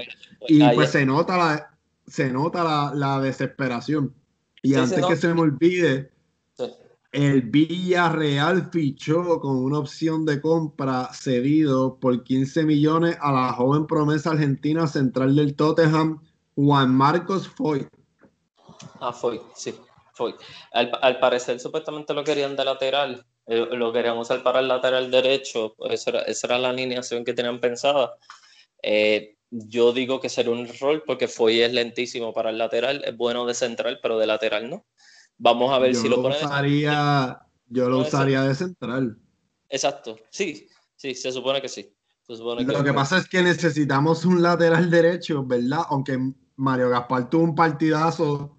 [SPEAKER 1] Y pues se nota la, se nota la, desesperación. Y antes que se me olvide, el Villarreal fichó con una opción de compra cedido por 15 millones a la joven promesa argentina central del Tottenham, Juan Marcos Foy.
[SPEAKER 2] Ah, Foy, sí, Foy. Al, al parecer supuestamente lo querían de lateral eh, lo querían usar para el lateral derecho, pues esa, era, la alineación que tenían pensada. Eh, yo digo que sería un error porque Foy es lentísimo para el lateral, es bueno de central, pero de lateral no. Vamos a ver si lo,
[SPEAKER 1] usaría, Yo lo usaría de central.
[SPEAKER 2] Exacto, sí, sí, se supone que sí.
[SPEAKER 1] lo que pasa es que necesitamos un lateral derecho, ¿verdad? Aunque Mario Gaspar tuvo un partidazo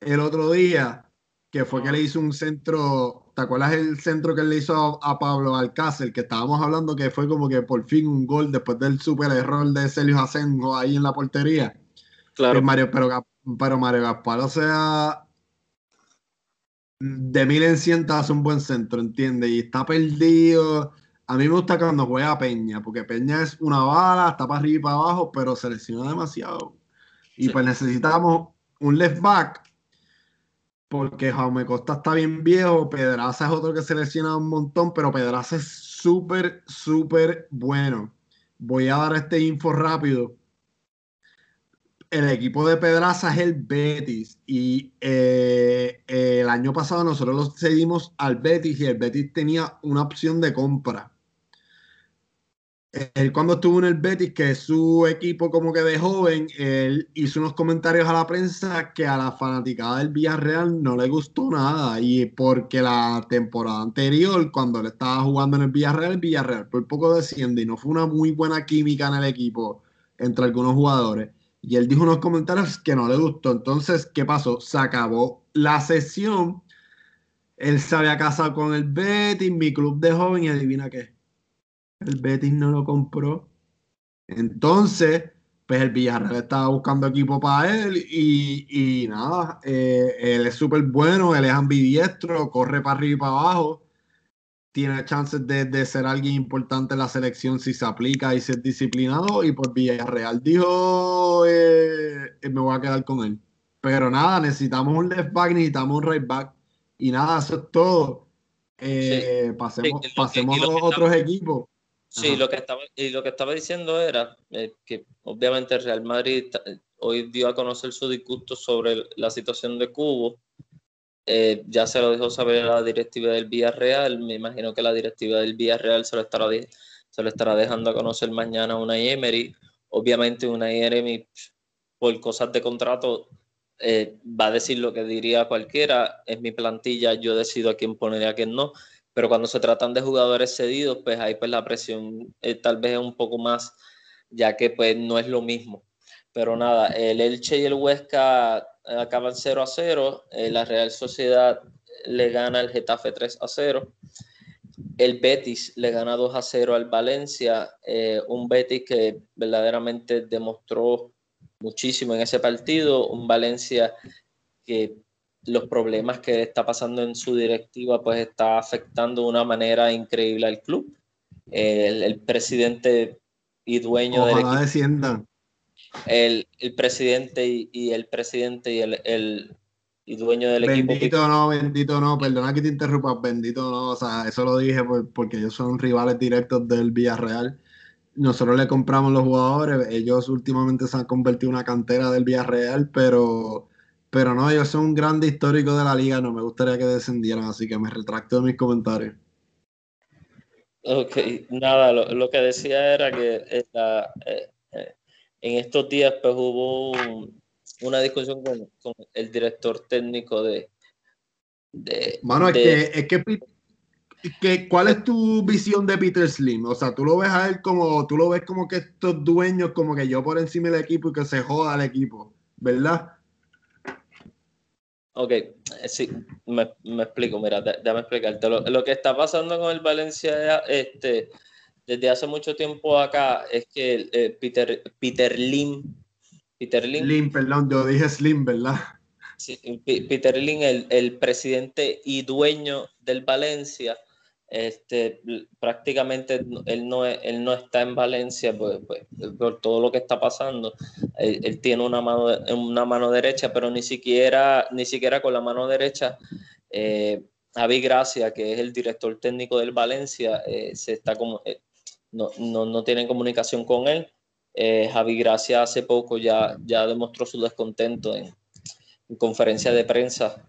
[SPEAKER 1] el otro día, que fue que le hizo un centro ¿Te acuerdas el centro que le hizo a, Pablo Alcácer? Que estábamos hablando que fue como que por fin un gol después del super error de Celio Asenjo ahí en la portería. Claro. Mario, pero, pero Mario Gaspar, o sea, de mil en cien hace un buen centro, ¿entiendes? Y está perdido. A mí me gusta cuando juega Peña, porque Peña es una bala, está para arriba y para abajo, pero se lesiona demasiado. Y pues necesitamos un left back porque Jaume Costa está bien viejo, Pedraza es otro que se lesiona un montón, pero Pedraza es súper, súper bueno. Voy a dar este info rápido. El equipo de Pedraza es el Betis y eh, el año pasado nosotros lo cedimos al Betis y el Betis tenía una opción de compra él cuando estuvo en el Betis, que es su equipo como que de joven, él hizo unos comentarios a la prensa que a la fanaticada del Villarreal no le gustó nada. Y porque la temporada anterior, cuando él estaba jugando en el Villarreal, el Villarreal por poco desciende y no fue una muy buena química en el equipo entre algunos jugadores. Y él dijo unos comentarios que no le gustó. Entonces, ¿qué pasó? Se acabó la sesión. Él se había casado con el Betis, mi club de joven, y adivina qué el Betis no lo compró. Entonces, pues el Villarreal estaba buscando equipo para él y, nada, eh, él es súper bueno, él es ambidiestro, corre para arriba y para abajo, tiene chances de, ser alguien importante en la selección si se aplica y ser disciplinado y por Villarreal dijo, eh, me voy a quedar con él. Pero nada, necesitamos un left back, necesitamos un right back y nada, eso es todo. Eh, pasemos, pasemos a otros equipos.
[SPEAKER 2] Sí, lo que, estaba, y lo que estaba diciendo era eh, que obviamente el Real Madrid eh, hoy dio a conocer su disgusto sobre la situación de Cubo. Eh, ya se lo dejó saber a la directiva del Villarreal. Me imagino que la directiva del Villarreal se lo estará, se lo estará dejando a conocer mañana a una Emery. Obviamente una Emery por cosas de contrato va a decir lo que diría cualquiera. Es mi plantilla, yo decido a quién poner y a quién no pero cuando se tratan de jugadores cedidos, pues ahí pues la presión eh, tal vez es un poco más, ya que pues no es lo mismo. Pero nada, el Elche y el Huesca eh, acaban 0 a 0, eh, la Real Sociedad le gana el Getafe 3 a 0, el Betis le gana 2 a 0 al Valencia, un Betis que verdaderamente demostró muchísimo en ese partido, un Valencia que los problemas que está pasando en su directiva, pues está afectando de una manera increíble al club. El, presidente y dueño
[SPEAKER 1] del equipo,
[SPEAKER 2] el, el, presidente y, el presidente y el, y dueño del
[SPEAKER 1] equipo.
[SPEAKER 2] Bendito
[SPEAKER 1] no, bendito no, perdona que te interrumpa, bendito no, o sea, eso lo dije porque ellos son rivales directos del Villarreal. Nosotros le compramos los jugadores, ellos últimamente se han convertido en una cantera del Villarreal, pero pero no, ellos son un grande histórico de la liga, no me gustaría que descendieran, así que me retracto de mis comentarios.
[SPEAKER 2] Ok, nada, lo, que decía era que eh, eh, en estos días pues hubo una discusión con, el director técnico de... de
[SPEAKER 1] Mano, es que, es que, ¿cuál es tu visión de Peter Slim? O sea, tú lo ves a él como, tú lo ves como que estos dueños, como que yo por encima del equipo y que se joda el equipo, ¿verdad?
[SPEAKER 2] Ok, eh, sí, me, explico, mira, déjame explicarte. Lo, que está pasando con el Valencia este, desde hace mucho tiempo acá es que eh, Peter, Peter Lim,
[SPEAKER 1] Peter Lim, perdón, yo dije Slim, ¿verdad?
[SPEAKER 2] Sí, Peter Lim, el, el presidente y dueño del Valencia, este, prácticamente él no, él no está en Valencia pues, pues, por todo lo que está pasando. Él, tiene una mano, una mano derecha, pero ni siquiera, ni siquiera con la mano derecha. Eh, Javi Gracia, que es el director técnico del Valencia, eh, se está como, eh, no, no, no tienen comunicación con él. Eh, Javi Gracia hace poco ya, ya demostró su descontento en, en conferencia de prensa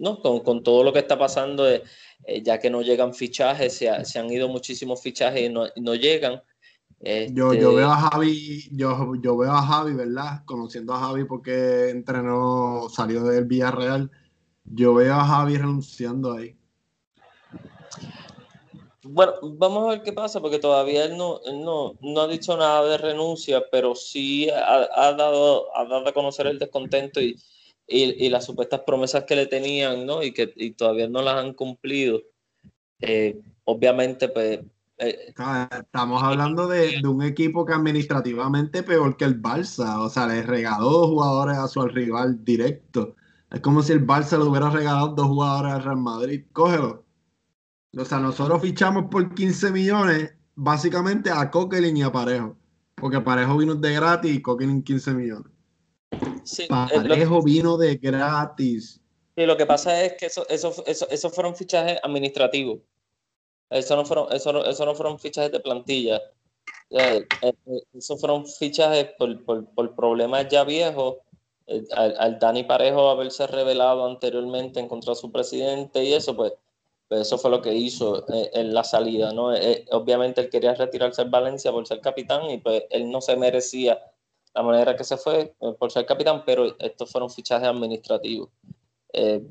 [SPEAKER 2] ¿no? Con, con, todo lo que está pasando, eh, eh, ya que no llegan fichajes, se, se, han ido muchísimos fichajes y no, no llegan.
[SPEAKER 1] Yo, yo, este veo a Javi, yo, yo veo a Javi, ¿verdad? Conociendo a Javi porque entrenó, salió del Villarreal. Yo veo a Javi renunciando ahí.
[SPEAKER 2] Bueno, vamos a ver qué pasa, porque todavía él no, no, no ha dicho nada de renuncia, pero sí ha, ha, dado, ha dado a conocer el descontento y, y, las supuestas promesas que le tenían, ¿no? Y que todavía no las han cumplido. Eh, obviamente, pues...
[SPEAKER 1] Eh, estamos hablando de, un equipo que administrativamente peor que el Barça, o sea, le regaló dos jugadores a su rival directo. Es como si el Barça le hubiera regalado dos jugadores al Real Madrid. Cógelo. O sea, nosotros fichamos por 15 millones básicamente a Coquelin y a Parejo. Porque Parejo vino de gratis y Coquelin 15 millones. Sí, Parejo vino de gratis.
[SPEAKER 2] Y lo que pasa es que eso, eso, eso, fueron fichajes administrativos. Eso no fueron, eso no, eso no fueron fichajes de plantilla. Eh, eh, eso fueron fichajes por, por, por problemas ya viejos. Eh, al, Dani Parejo haberse revelado anteriormente en contra de su presidente y eso, pues, pues eso fue lo que hizo en la salida, ¿no? obviamente él quería retirarse en Valencia por ser capitán y pues él no se merecía la manera que se fue eh, por ser capitán, pero estos fueron fichajes administrativos. Eh,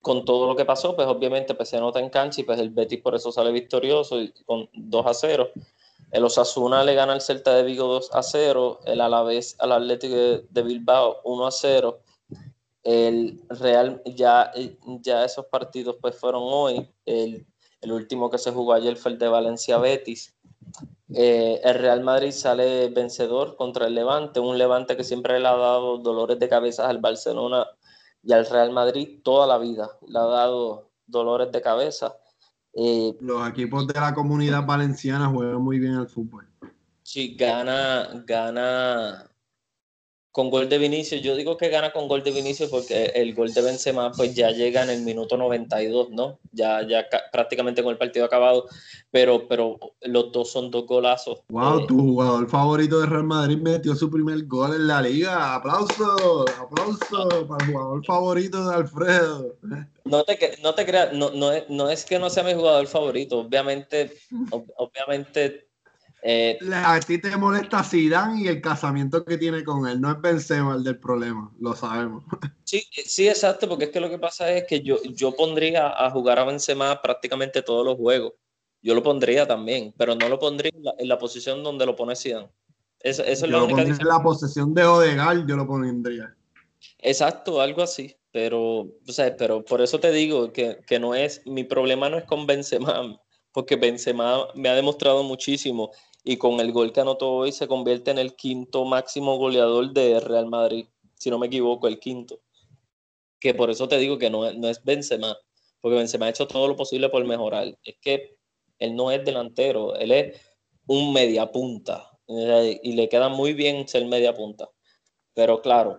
[SPEAKER 2] con todo lo que pasó, pues obviamente pues, se nota en cancha y pues el Betis por eso sale victorioso y con 2 a 0. El Osasuna le gana al Celta de Vigo 2 a 0, el Alavés al Atlético de, Bilbao 1 a 0. El Real, ya, ya esos partidos pues fueron hoy. El, el último que se jugó ayer fue el de Valencia Betis. Eh, el Real Madrid sale vencedor contra el Levante, un Levante que siempre le ha dado dolores de cabeza al Barcelona y al Real Madrid toda la vida, le ha dado dolores de cabeza.
[SPEAKER 1] Eh, Los equipos de la comunidad valenciana juegan muy bien al fútbol.
[SPEAKER 2] Sí, gana, gana con gol de Vinicius, yo digo que gana con gol de Vinicius porque el gol de Benzema pues ya llega en el minuto 92, ¿no? Ya, ya prácticamente con el partido acabado, pero, pero los dos son dos golazos.
[SPEAKER 1] Wow, eh, tu jugador favorito de Real Madrid metió su primer gol en la liga. Aplauso, aplauso para el jugador favorito de Alfredo.
[SPEAKER 2] No te, no te creas, no, no, es, no es que no sea mi jugador favorito, obviamente, obviamente
[SPEAKER 1] eh, a ti te molesta Zidane y el casamiento que tiene con él, no es Benzema el del problema, lo sabemos.
[SPEAKER 2] Sí, sí, exacto, porque es que lo que pasa es que yo, yo pondría a jugar a Benzema prácticamente todos los juegos. Yo lo pondría también, pero no lo pondría en la, posición donde lo pone Zidane. Eso, es
[SPEAKER 1] la única En la posición de Odegal yo lo pondría.
[SPEAKER 2] Exacto, algo así. Pero, o sea, pero por eso te digo que, que no es, mi problema no es con Benzema, porque Benzema me ha demostrado muchísimo y con el gol que anotó hoy se convierte en el quinto máximo goleador de Real Madrid, si no me equivoco, el quinto. que por eso te digo que no, no es Benzema, porque Benzema ha hecho todo lo posible por mejorar. Es que él no es delantero, él es un media punta eh, y le queda muy bien ser media punta. Pero claro,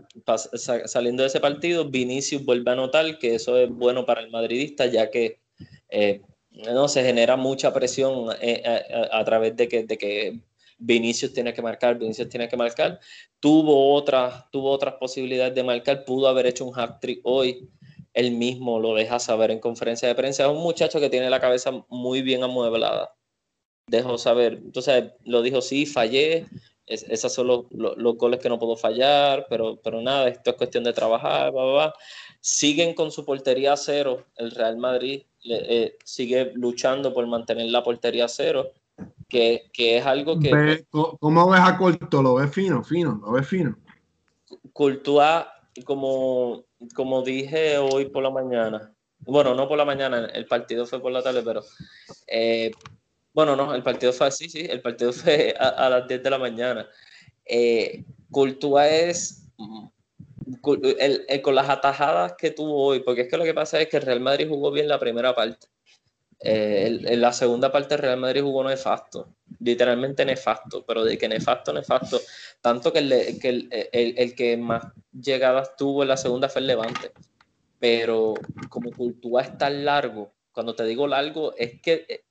[SPEAKER 2] saliendo de ese partido, Vinicius vuelve a notar que eso es bueno para el madridista, ya que eh, no se genera mucha presión eh, a, través de que, de que Vinicius tiene que marcar, Vinicius tiene que marcar. Tuvo otras, tuvo otras posibilidades de marcar, pudo haber hecho un hat-trick hoy. Él mismo lo deja saber en conferencia de prensa. Es un muchacho que tiene la cabeza muy bien amueblada. Dejó saber. Entonces lo dijo, sí, fallé, esos son los, los, goles que no puedo fallar, pero, pero nada, esto es cuestión de trabajar, Siguen con su portería a cero. El Real Madrid eh, sigue luchando por mantener la portería a cero, que, que es algo que...
[SPEAKER 1] ¿Cómo ves a Corto? ¿Lo ves fino, fino? ¿Lo ves fino?
[SPEAKER 2] Courtois, como, como dije hoy por la mañana, bueno, no por la mañana, el partido fue por la tarde, pero eh, bueno, no, el partido fue así, sí, el partido fue a, las 10 de la mañana. Eh, es mm, con las atajadas que tuvo hoy, porque es que lo que pasa es que el Real Madrid jugó bien la primera parte. Eh, en la segunda parte el Real Madrid jugó nefasto, literalmente nefasto, pero de que nefasto, nefasto, tanto que el, que el, que más llegadas tuvo en la segunda fue el Levante. Pero como Cultura es tan largo, cuando te digo largo, es que eh,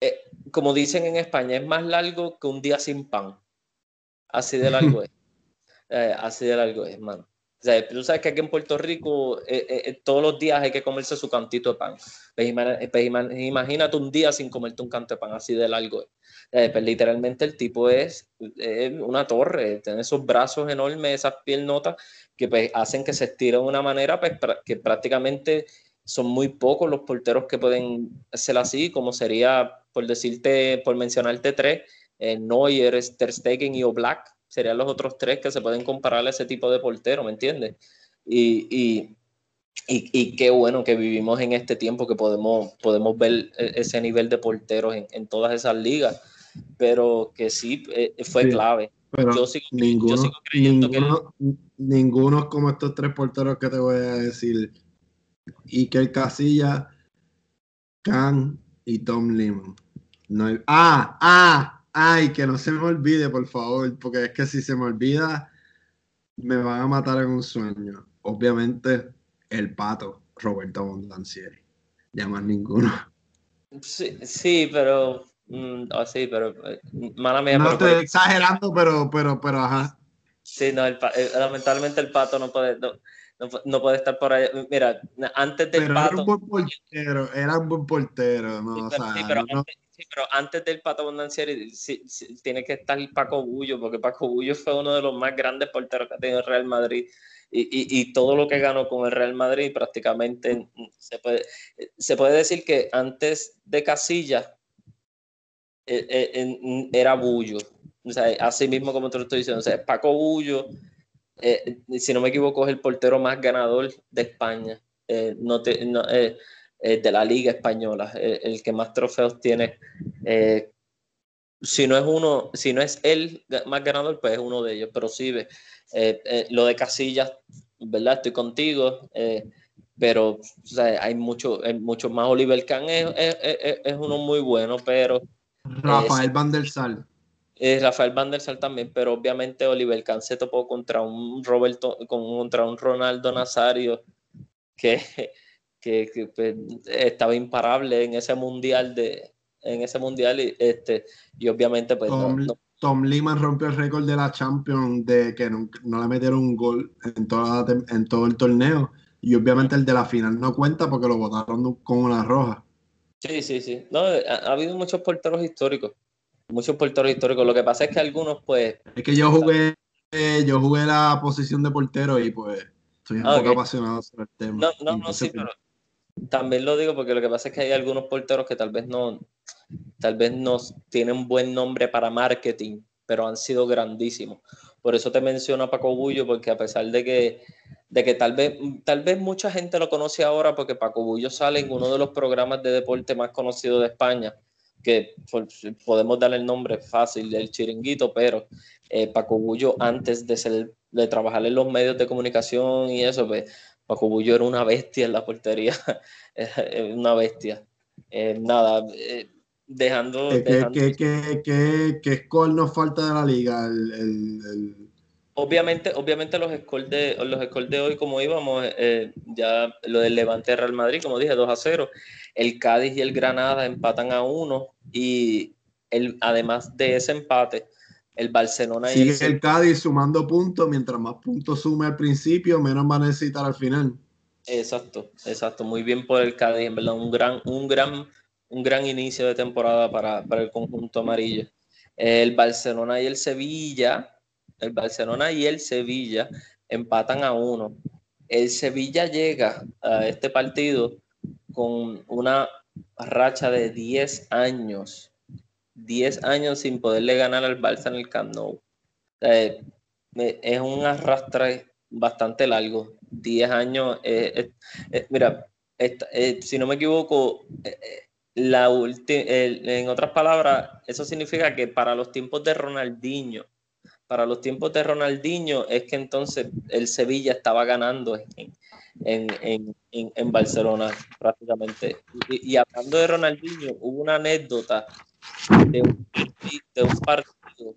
[SPEAKER 2] eh, como dicen en España, es más largo que un día sin pan. Así de largo es. Eh, así de largo es, hermano. Sea, tú sabes que aquí en Puerto Rico eh, todos los días hay que comerse su cantito de pan. Pues, pues imagínate un día sin comerte un canto de pan, así de largo es. Pues, literalmente el tipo es, una torre, tiene esos brazos enormes, esas piernotas que pues, hacen que se estire de una manera pues, que prácticamente son muy pocos los porteros que pueden ser así, como sería, por decirte, por mencionarte tres, eh, Neuer, Ter Stegen y Oblak, serían los otros tres que se pueden comparar a ese tipo de portero, ¿me entiendes? Y, y, y, qué bueno que vivimos en este tiempo que podemos, podemos ver e, ese nivel de porteros en, en todas esas ligas, pero que sí eh, fue clave.
[SPEAKER 1] Pero yo, sigo, ninguno, creyendo ninguno, que... Ninguno es como estos tres porteros que te voy a decir Iker Casilla, Khan y Tom Lim. No Ah, ah, ay, que no se me olvide, por favor, porque es que si se me olvida, me van a matar en un sueño. Obviamente, el pato, Roberto Mondancieri. Ya más ninguno.
[SPEAKER 2] Sí, sí pero. Mm, oh, sí, pero. Eh, mala mía,
[SPEAKER 1] no estoy exagerando, pero, pero, pero, ajá.
[SPEAKER 2] Sí, no, el, eh, lamentablemente el pato no puede no, puede estar por ahí. Mira, antes del pato.
[SPEAKER 1] Era un buen portero, era un buen portero, ¿no? Sí, pero,
[SPEAKER 2] antes, del pato Bondancieri tiene que estar Paco Bullo, porque Paco Bullo fue uno de los más grandes porteros que ha tenido el Real Madrid. Y, y, todo lo que ganó con el Real Madrid prácticamente se puede, se puede decir que antes de Casilla eh, eh, era Bullo. O sea, así mismo como te lo estoy diciendo. O sea, Paco Bullo eh, si no me equivoco, es el portero más ganador de España, eh, no eh, de la Liga Española, el que más trofeos tiene. si no es uno, si no es él más ganador, pues es uno de ellos, pero sí, lo de Casillas, ¿verdad? Estoy contigo, pero hay mucho, mucho más. Oliver Kahn es, es, uno muy bueno, pero.
[SPEAKER 1] Rafael Van der Sal.
[SPEAKER 2] Eh, Rafael Van der Sar también, pero obviamente Oliver Kahn se topó contra un Roberto, contra un Ronaldo Nazario que, que, pues, estaba imparable en ese mundial de en ese mundial y, este y obviamente pues
[SPEAKER 1] Tom, Tom Lehman rompió el récord de la Champions de que no, le metieron un gol en, toda en todo el torneo y obviamente el de la final no cuenta porque lo votaron con una roja.
[SPEAKER 2] Sí, sí, sí. No, ha habido muchos porteros históricos muchos porteros históricos. Lo que pasa es que algunos, pues.
[SPEAKER 1] Es que yo jugué, yo jugué la posición de portero y pues estoy un ah, poco apasionado sobre el tema.
[SPEAKER 2] No, no, no, sí, pero también lo digo porque lo que pasa es que hay algunos porteros que tal vez no, tal vez no tienen buen nombre para marketing, pero han sido grandísimos. Por eso te menciono a Paco Bullo, porque a pesar de que, de que tal, vez, tal vez mucha gente lo conoce ahora, porque Paco Bullo sale en uno de los programas de deporte más conocidos de España, que podemos darle el nombre fácil del chiringuito, pero eh, Paco Bullo antes de, ser, de trabajar en los medios de comunicación y eso, pues Paco Bullo era una bestia en la portería, una bestia. Eh, nada, eh, dejando...
[SPEAKER 1] ¿Qué, qué, score nos falta de la liga?
[SPEAKER 2] Obviamente, obviamente los scores de, los de hoy, como íbamos, eh, ya lo del Levante Real Madrid, como dije, 2 a 0. El Cádiz y el Granada empatan a 1 y el, además de ese empate, el Barcelona
[SPEAKER 1] Sigue y el, Cádiz sumando puntos, mientras más puntos sume al principio, menos va a necesitar al final.
[SPEAKER 2] Exacto, exacto. Muy bien por el Cádiz, en verdad, un gran, un gran, un gran inicio de temporada para, el conjunto amarillo. El Barcelona y el Sevilla, el Barcelona y el Sevilla empatan a uno. El Sevilla llega a este partido con una racha de 10 años 10 años sin poderle ganar al Barça en el Camp Nou. es un arrastre bastante largo. 10 años. Eh, mira, eh, si no me equivoco, eh, la en otras palabras, eso significa que para los tiempos de Ronaldinho, para los tiempos de Ronaldinho, es que entonces el Sevilla estaba ganando en, Barcelona prácticamente. Y, hablando de Ronaldinho, hubo una anécdota de un, partido,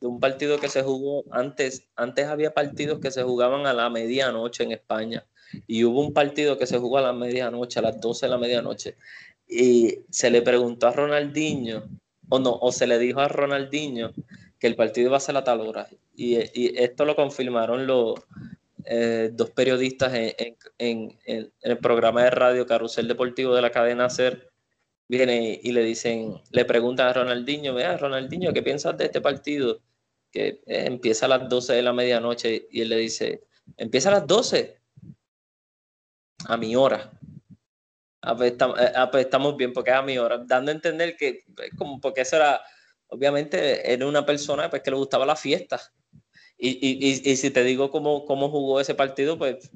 [SPEAKER 2] de un partido que se jugó antes, antes había partidos que se jugaban a la medianoche en España y hubo un partido que se jugó a la medianoche, a las 12 de la medianoche y se le preguntó a Ronaldinho o no, o se le dijo a Ronaldinho que el partido iba a ser a tal hora y, esto lo confirmaron los eh, dos periodistas en, en, en, el programa de radio Carrusel Deportivo de la cadena SER viene y le dicen, le preguntan a Ronaldinho, vea, Ronaldinho, ¿qué piensas de este partido? Que eh, empieza a las 12 de la medianoche y él le dice, empieza a las 12, a mi hora. Ah, pues, eh, ah, pues, estamos, bien porque es a mi hora, dando a entender que, pues, como porque eso era, obviamente, era una persona pues, que le gustaba la fiesta. Y, y, y, si te digo cómo, cómo jugó ese partido, pues,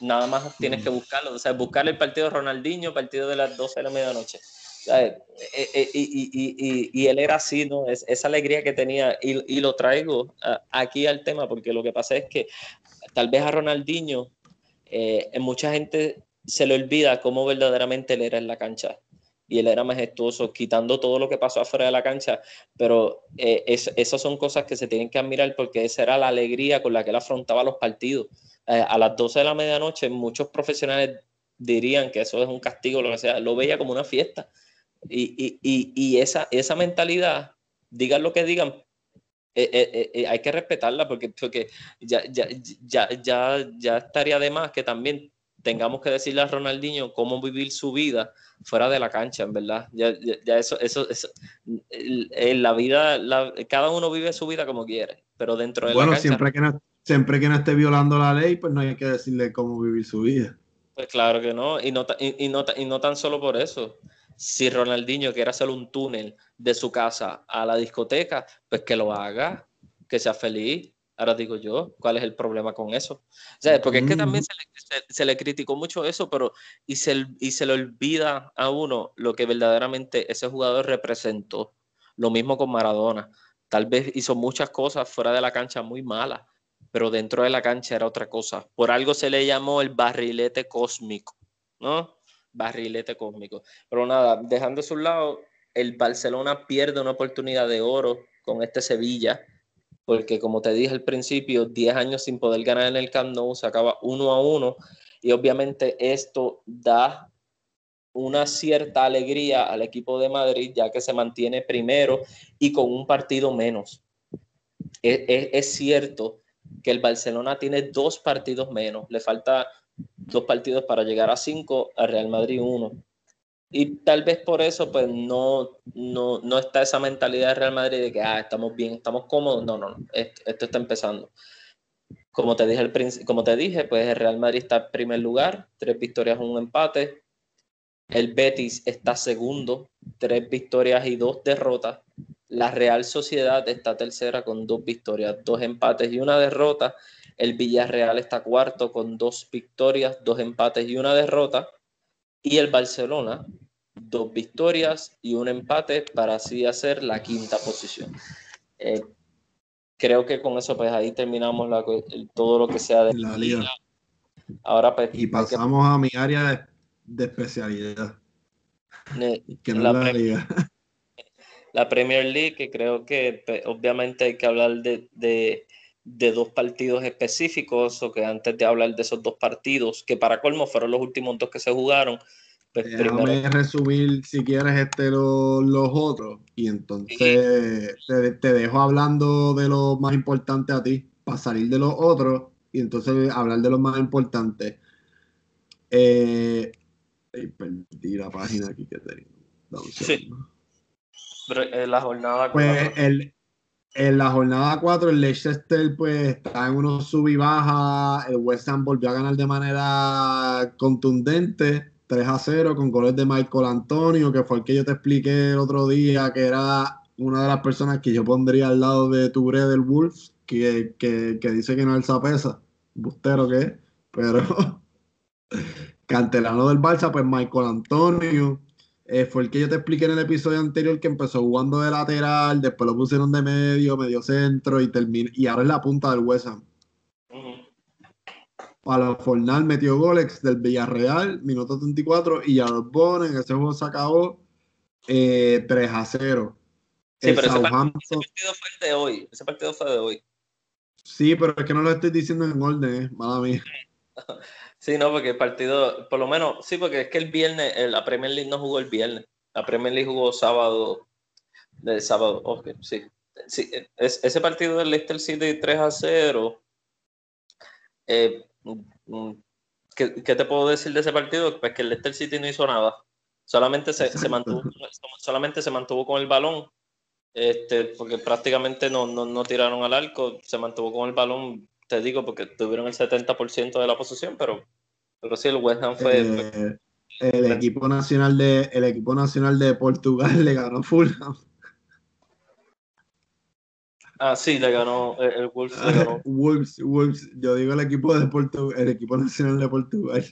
[SPEAKER 2] nada más tienes que buscarlo. O sea, buscar el partido de Ronaldinho, partido de las 12 de la medianoche. Eh, eh, y, él era así, ¿no? Es, esa alegría que tenía. Y, lo traigo aquí al tema, porque lo que pasa es que tal vez a Ronaldinho, eh, mucha gente se le olvida cómo verdaderamente él era en la cancha. Y él era majestuoso, quitando todo lo que pasó afuera de la cancha. Pero esas son cosas que se tienen que admirar porque esa era la alegría con la que él afrontaba los partidos eh, a las 12 de la medianoche, muchos profesionales dirían que eso es un castigo, lo que sea, lo veía como una fiesta. Y, esa, esa mentalidad, digan lo que digan, eh, eh, hay que respetarla porque, porque ya, ya, ya, ya, ya estaría de más que también tengamos que decirle a Ronaldinho cómo vivir su vida fuera de la cancha, en verdad. Ya, ya, eso, eso, eso, en la vida, cada uno vive su vida como quiere, pero dentro de
[SPEAKER 1] la
[SPEAKER 2] cancha...
[SPEAKER 1] Siempre que no, siempre que no esté violando la ley, pues no hay que decirle cómo vivir su vida.
[SPEAKER 2] Pues claro que no, y no, y, no, y no tan solo por eso. Si Ronaldinho quiere hacer un túnel de su casa a la discoteca, pues que lo haga, que sea feliz. Ahora digo yo, ¿cuál es el problema con eso? porque es que también se le, criticó mucho eso, pero y se, y se le olvida a uno lo que verdaderamente ese jugador representó. Lo mismo con Maradona. Tal vez hizo muchas cosas fuera de la cancha muy malas, pero dentro de la cancha era otra cosa. Por algo se le llamó el barrilete cósmico, ¿no? Barrilete cósmico. Pero nada, dejando a un lado, el Barcelona pierde una oportunidad de oro con este Sevilla, porque como te dije al principio, 10 años sin poder ganar en el Camp Nou, se acaba uno a uno, y obviamente esto da una cierta alegría al equipo de Madrid, ya que se mantiene primero y con un partido menos. Es, es, es cierto que el Barcelona tiene dos partidos menos, le falta dos partidos para llegar a cinco, a Real Madrid uno. Y tal vez por eso pues no, no, no está esa mentalidad de Real Madrid de que ah, estamos bien, estamos cómodos. No, no, no, esto, está empezando. Como te, dije el, como te dije, pues el Real Madrid está en primer lugar, tres victorias, un empate. El Betis está segundo, tres victorias y dos derrotas. La Real Sociedad está tercera con dos victorias, dos empates y una derrota. El Villarreal está cuarto con dos victorias, dos empates y una derrota. Y el Barcelona, dos victorias y un empate para así hacer la quinta posición. Eh, creo que con eso, pues ahí terminamos todo lo que sea de la liga. Ahora pues,
[SPEAKER 1] y pasamos a mi área de, especialidad. que no la,
[SPEAKER 2] liga. La Premier League, que creo que pues, obviamente hay que hablar de, de, dos partidos específicos, o que antes de hablar de esos dos partidos, que para colmo fueron los últimos dos que se jugaron,
[SPEAKER 1] pues Déjame resumir, si quieres, este, los otros. Y entonces te, te, dejo hablando de lo más importante a ti, para salir de los otros y entonces hablar de lo más importante. Eh, perdí la página aquí que tenía. Sí.
[SPEAKER 2] En la jornada 4.
[SPEAKER 1] Pues en la jornada 4, el Leicester pues, está en unos sub y baja. El West Ham volvió a ganar de manera contundente. 3 a 0 con goles de Michael Antonio, que fue el que yo te expliqué el otro día, que era una de las personas que yo pondría al lado de Touré del Wolves, que, que, que dice que no alza pesa, bustero que es, pero cantelano del Barça, pues Michael Antonio, eh, fue el que yo te expliqué en el episodio anterior que empezó jugando de lateral, después lo pusieron de medio, medio centro y terminó, y ahora es la punta del West Ham. Para Fornal metió goles del Villarreal, minuto 34, y Arbon en ese juego se acabó 3 eh, a 0.
[SPEAKER 2] Sí, pero ese partido, fue el de hoy. Ese partido fue de hoy.
[SPEAKER 1] Sí, pero es que no lo estoy diciendo en orden, eh, mala mía.
[SPEAKER 2] Sí, no, porque el partido, por lo menos, sí, porque es que el viernes, la Premier League no jugó el viernes. La Premier League jugó sábado, de sábado, ok, sí. sí ese partido del Leicester City 3 a 0, eh, Mm, ¿Qué, te puedo decir de ese partido? Pues que el Leicester City no hizo nada. Solamente se, mantuvo, solamente se mantuvo con el balón, este, porque prácticamente no, no, tiraron al arco, se mantuvo con el balón, te digo, porque tuvieron el 70% de la posesión, pero, pero sí, el West Ham fue...
[SPEAKER 1] Eh, el, equipo nacional de, el equipo nacional de Portugal le ganó Fulham.
[SPEAKER 2] Ah, sí, le ganó eh, el, Wolves.
[SPEAKER 1] Wolves, Wolves. Yo digo el equipo de Portugal, el equipo nacional de Portugal.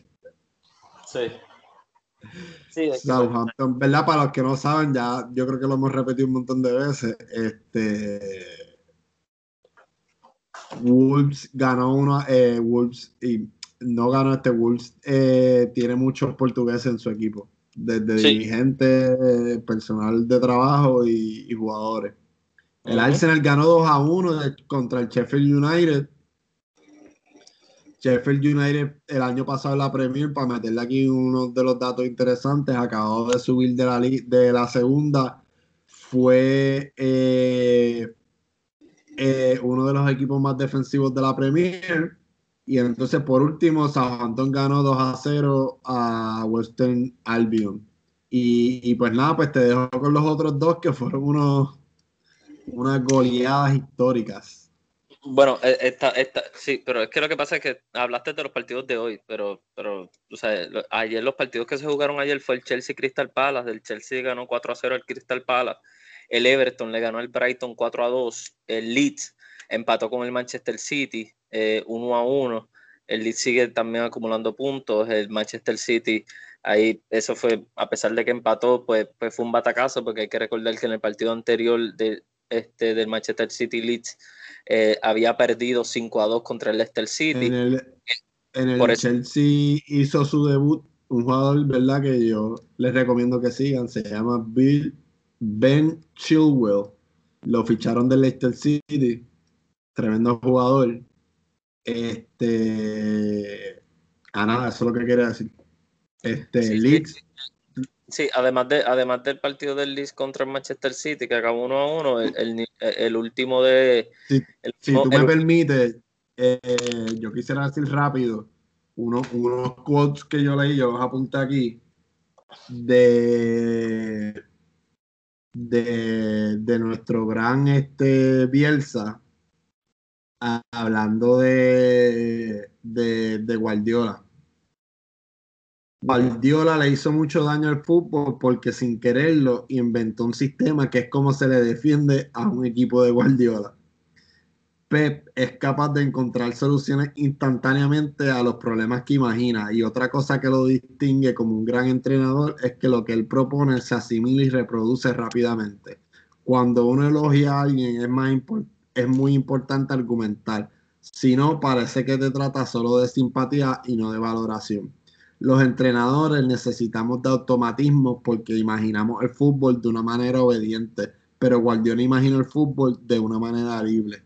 [SPEAKER 2] Sí.
[SPEAKER 1] Sí, Southampton, ¿verdad? Para los que no saben, ya yo creo que lo hemos repetido un montón de veces. Este Wolves ganó uno, eh, Wolves y no ganó este Wolves. Eh, tiene muchos portugueses en su equipo, desde dirigentes, personal de trabajo y jugadores. El Arsenal ganó 2 a 1 contra el Sheffield United. Sheffield United el año pasado en la Premier, para meterle aquí uno de los datos interesantes, acabó de subir de la, de la segunda. Fue eh, eh, uno de los equipos más defensivos de la Premier. Y entonces, por último, Southampton ganó 2 a 0 a Western Albion. Y, y pues nada, pues te dejo con los otros dos que fueron unos unas goleadas históricas.
[SPEAKER 2] Bueno, e, esta, esta, sí, pero es que lo que pasa es que hablaste de los partidos de hoy, pero, pero ayer los partidos que se jugaron ayer fue el Chelsea Crystal Palace, el Chelsea ganó 4 a 0 al Crystal Palace, el Everton le ganó al Brighton 4 a 2, el Leeds empató con el Manchester City 1 eh, a 1, el Leeds sigue también acumulando puntos, el Manchester City ahí eso fue, a pesar de que empató, pues, pues fue un batacazo, porque hay que recordar que en el partido anterior de, este, del Manchester City Leeds eh, había perdido 5 a 2 contra el Leicester City.
[SPEAKER 1] En el, Chelsea hizo su debut un jugador, ¿verdad? Que yo les recomiendo que sigan. Se llama Bill Ben Chilwell. Lo ficharon del Leicester City. Tremendo jugador. Este. Ah, nada, eso es lo que quiere decir. Este, Leeds
[SPEAKER 2] Sí, además, de, además del partido del Leeds contra el Manchester City, que acabó 1 a 1, el, último de.
[SPEAKER 1] si tú me permites, eh, yo quisiera decir rápido unos, unos quotes que yo leí, yo los apunté aquí, de, de, nuestro gran este, Bielsa, hablando de, de, de Guardiola Guardiola le hizo mucho daño al fútbol porque sin quererlo inventó un sistema que es como se le defiende a un equipo de Guardiola. Pep es capaz de encontrar soluciones instantáneamente a los problemas que imagina y otra cosa que lo distingue como un gran entrenador es que lo que él propone se asimila y reproduce rápidamente. Cuando uno elogia a alguien es, muy importante argumentar sino parece que te trata solo de simpatía y no de valoración. Los entrenadores necesitamos de automatismo porque imaginamos el fútbol de una manera obediente, pero Guardiola imagina el fútbol de una manera libre.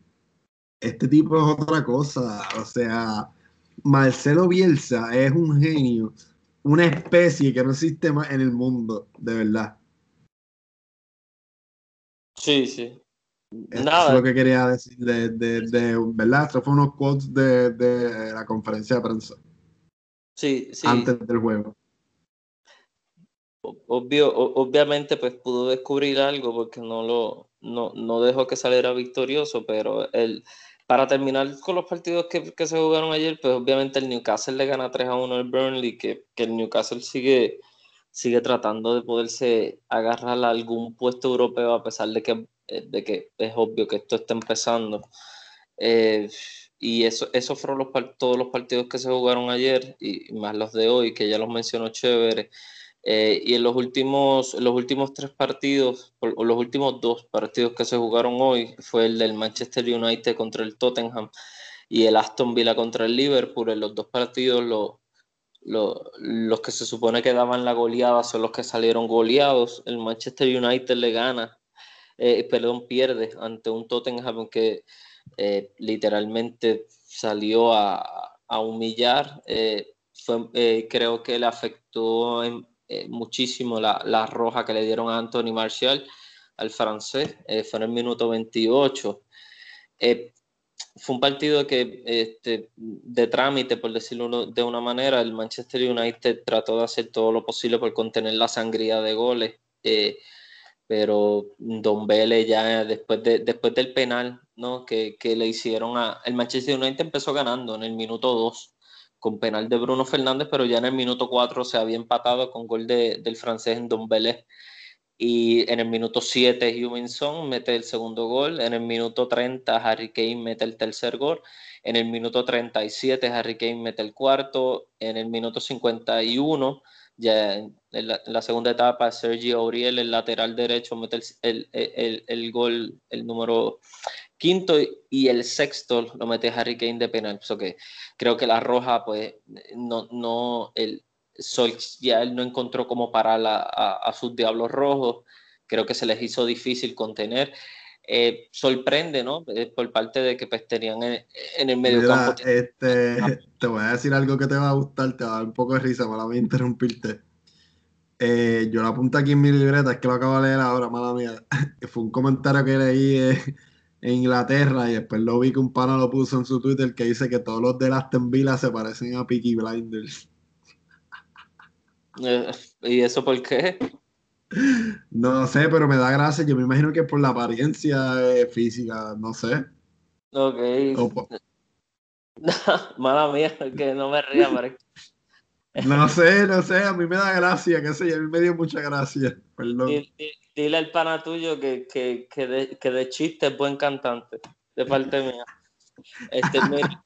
[SPEAKER 1] Este tipo es otra cosa, o sea, Marcelo Bielsa es un genio, una especie que no existe más en el mundo, de verdad.
[SPEAKER 2] Sí, sí.
[SPEAKER 1] Nada. es lo que quería decir de, de, ¿verdad? Estos fueron unos quotes de, de, la conferencia de prensa.
[SPEAKER 2] Sí, sí.
[SPEAKER 1] Antes del juego.
[SPEAKER 2] Obvio, obviamente, pues pudo descubrir algo porque no lo no, no dejó que saliera victorioso, pero el, para terminar con los partidos que, que, se jugaron ayer, pues obviamente el Newcastle le gana 3 a 1 al Burnley, que, que el Newcastle sigue sigue tratando de poderse agarrar a algún puesto europeo a pesar de que, eh, de que es obvio que esto está empezando. Eh, y eso, esos fueron los, todos los partidos que se jugaron ayer y más los de hoy, que ya los mencionó chévere. Eh, y en los últimos, los últimos tres partidos, o los últimos dos partidos que se jugaron hoy, fue el del Manchester United contra el Tottenham y el Aston Villa contra el Liverpool. En los dos partidos los los que se supone que daban la goleada son los que salieron goleados. El Manchester United le gana, eh, perdón, pierde ante un Tottenham que eh, literalmente salió a, humillar. Eh, creo que le afectó muchísimo la, la, roja que le dieron a Anthony Martial, al francés. fue en el minuto 28 fue un partido que este, de trámite, por decirlo de una manera, el Manchester United trató de hacer todo lo posible por contener la sangría de goles, eh, pero Don Vélez ya después, de, después del penal ¿no? que, que, le hicieron a... El Manchester United empezó ganando en el minuto 2 con penal de Bruno Fernández, pero ya en el minuto 4 se había empatado con gol de, del francés en Don Vélez y en el minuto 7 Huminson mete el segundo gol, en el minuto 30 Harry Kane mete el tercer gol, en el minuto 37 Harry Kane mete el cuarto, en el minuto 51 ya en la, segunda etapa Sergio Auriel, el lateral derecho, mete el, el, el, gol, el número quinto y el sexto lo mete Harry Kane de penal. que creo que la roja, pues, no, no, el, ya él no encontró cómo parar a, sus Diablos Rojos. Creo que se les hizo difícil contener. Eh, sorprende, ¿no? Eh, por parte de que pues, tenían en, el medio campo.
[SPEAKER 1] Este, te voy a decir algo que te va a gustar, te va a dar un poco de risa, mala mía interrumpirte. Eh, yo lo apunto aquí en mi libreta, es que lo acabo de leer ahora, mala mía. Fue un comentario que leí en Inglaterra y después lo vi que un pana lo puso en su Twitter que dice que todos los de Aston Villa se parecen a Peaky Blinders.
[SPEAKER 2] Eh, ¿Y eso por qué?
[SPEAKER 1] No sé, pero me da gracia. Yo me imagino que por la apariencia eh, física, no sé.
[SPEAKER 2] Ok. Mala mía, que no me ría,
[SPEAKER 1] No sé, no sé, a mí me da gracia, qué sé yo, a mí me dio mucha gracia. Perdón.
[SPEAKER 2] Dile, al pana tuyo que, que, que, de, que de chiste es buen cantante, de parte mía. Este,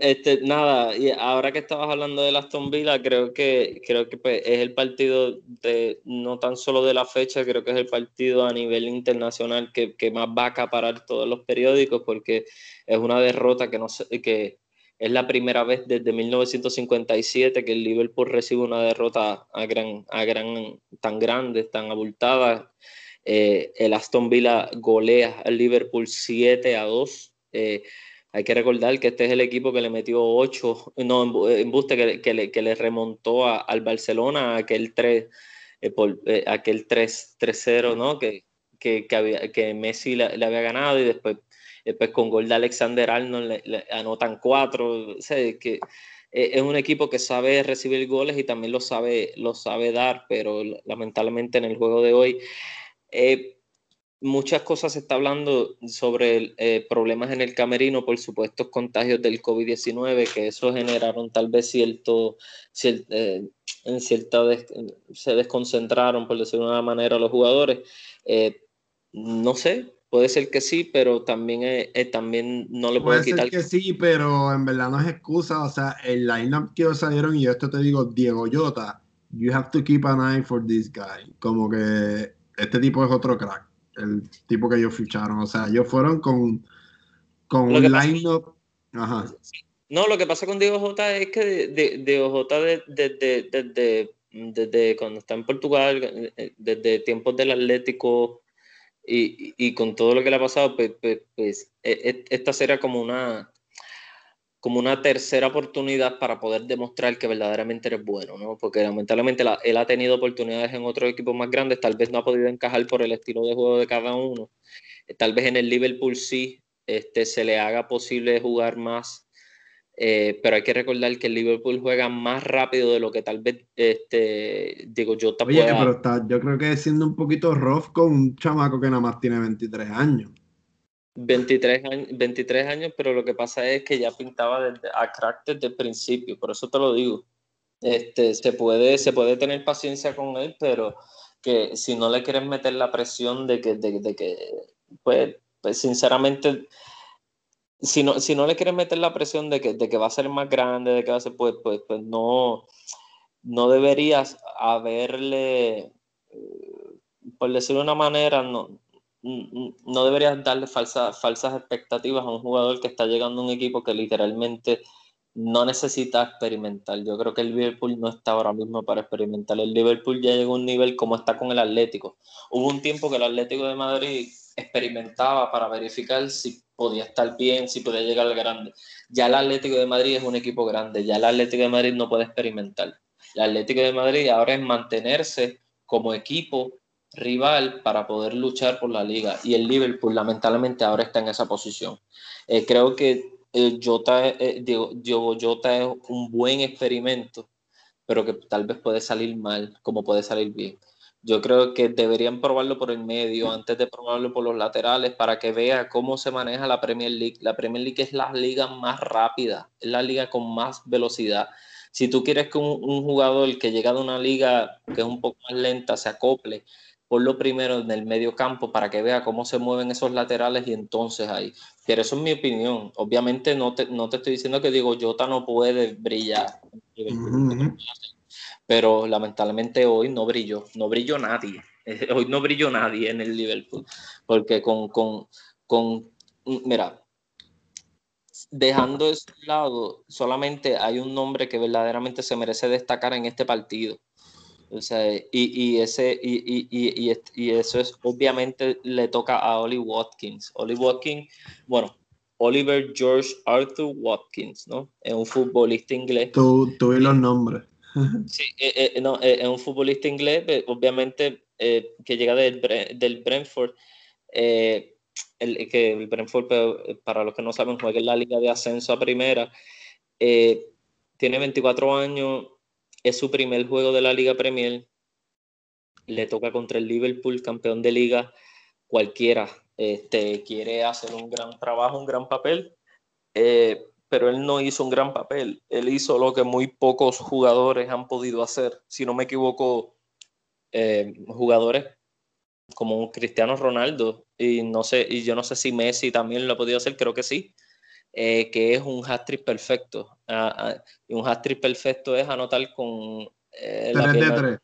[SPEAKER 2] este, nada, y ahora que estabas hablando de Aston Villa, creo que, creo que pues, es el partido de, no tan solo de la fecha, creo que es el partido a nivel internacional que, que más va a acaparar todos los periódicos, porque es una derrota que, no que es la primera vez desde 1957 que el Liverpool recibe una derrota a gran, a gran, tan grande, tan abultada. Eh, el Aston Villa golea al Liverpool 7 a 2. Eh, hay que recordar que este es el equipo que le metió 8, no, en buste que, que, le, que le, remontó al Barcelona aquel 3, eh, por, eh, aquel 3-0, ¿no? Que, que, que, había, que Messi le, había ganado y después, después con gol de Alexander Arnold le, anotan 4. O que eh, es un equipo que sabe recibir goles y también lo sabe, lo sabe dar, pero lamentablemente en el juego de hoy muchas cosas se está hablando sobre eh, problemas en el camerino por supuestos contagios del COVID-19, que eso generaron tal vez cierto, eh, en cierta se desconcentraron, por decirlo de una manera, los jugadores. Eh, no sé, puede ser que sí, pero también, también no le puede quitar.
[SPEAKER 1] Puede ser que sí, pero en verdad no es excusa. O sea, el lineup que salieron, y yo esto te digo, Diego Yota, you have to keep an eye for this guy. Como que este tipo es otro crack el tipo que ellos ficharon. O sea, ellos fueron con, con un line-up
[SPEAKER 2] No, lo que pasa con Diego Jota es que Diego Jota desde, desde, cuando está en Portugal, desde tiempos del Atlético y, con todo lo que le ha pasado, pues, pues, pues e, e, esta será como una, como una tercera oportunidad para poder demostrar que verdaderamente eres bueno, ¿no? Porque lamentablemente él ha tenido oportunidades en otros equipos más grandes, tal vez no ha podido encajar por el estilo de juego de cada uno. Tal vez en el Liverpool sí este, se le haga posible jugar más, eh, pero hay que recordar que el Liverpool juega más rápido de lo que tal vez, este, digo, yo
[SPEAKER 1] Oye, pero está, yo creo que es siendo un poquito rough con un chamaco que nada más tiene 23 años.
[SPEAKER 2] 23 años, 23 años, pero lo que pasa es que ya pintaba desde, a crack desde el principio, por eso te lo digo. Este, se, puede, se puede tener paciencia con él, pero que si no le quieres meter la presión de que, de, que pues, pues, sinceramente, si no, si no le quieres meter la presión de que, de que va a ser más grande, de que va a ser, pues, pues, pues no, no deberías haberle, eh, por decirlo de una manera, no, no deberías darle falsas falsas expectativas a un jugador que está llegando a un equipo que literalmente no necesita experimentar. Yo creo que el Liverpool no está ahora mismo para experimentar. El Liverpool ya llegó a un nivel como está con el Atlético. Hubo un tiempo que el Atlético de Madrid experimentaba para verificar si podía estar bien, si podía llegar al grande. Ya el Atlético de Madrid es un equipo grande, ya el Atlético de Madrid no puede experimentar. El Atlético de Madrid ahora es mantenerse como equipo rival para poder luchar por la liga. Y el Liverpool lamentablemente ahora está en esa posición. Eh, creo que eh, Jota, eh, Jota es un buen experimento, pero que tal vez puede salir mal, como puede salir bien. Yo creo que deberían probarlo por el medio antes de probarlo por los laterales para que vea cómo se maneja la Premier League. La Premier League es la liga más rápida, es la liga con más velocidad. Si tú quieres que un, un jugador que llega de una liga que es un poco más lenta se acople, por lo primero en el medio campo para que vea cómo se mueven esos laterales y entonces ahí. Pero eso es mi opinión. Obviamente no te, no te estoy diciendo que digo Jota no puede brillar. Pero lamentablemente hoy no brilló. No brilló nadie. Hoy no brilló nadie en el Liverpool. Porque con, con, con mira, dejando eso de lado, solamente hay un nombre que verdaderamente se merece destacar en este partido o sea, y, y ese, y, y, y, eso es, obviamente le toca a Oli Watkins. Oli Watkins, bueno, Oliver George Arthur Watkins, ¿no? Es un futbolista inglés.
[SPEAKER 1] Tú, tú y los nombres.
[SPEAKER 2] Sí, eh, eh, no, eh, es un futbolista inglés, obviamente, que llega del, del Brentford. el, que el Brentford, para los que no saben, juega en la Liga de Ascenso a Primera. tiene 24 años, es su primer juego de la Liga Premier. Le toca contra el Liverpool, campeón de liga. Cualquiera este, quiere hacer un gran trabajo, un gran papel, eh, pero él no hizo un gran papel. Él hizo lo que muy pocos jugadores han podido hacer. Si no me equivoco, eh, jugadores como un Cristiano Ronaldo y no sé y yo no sé si Messi también lo ha podido hacer creo que sí eh, que es un hat-trick perfecto. Ah, ah, y un hat-trick perfecto es anotar con
[SPEAKER 1] eh, la pierna,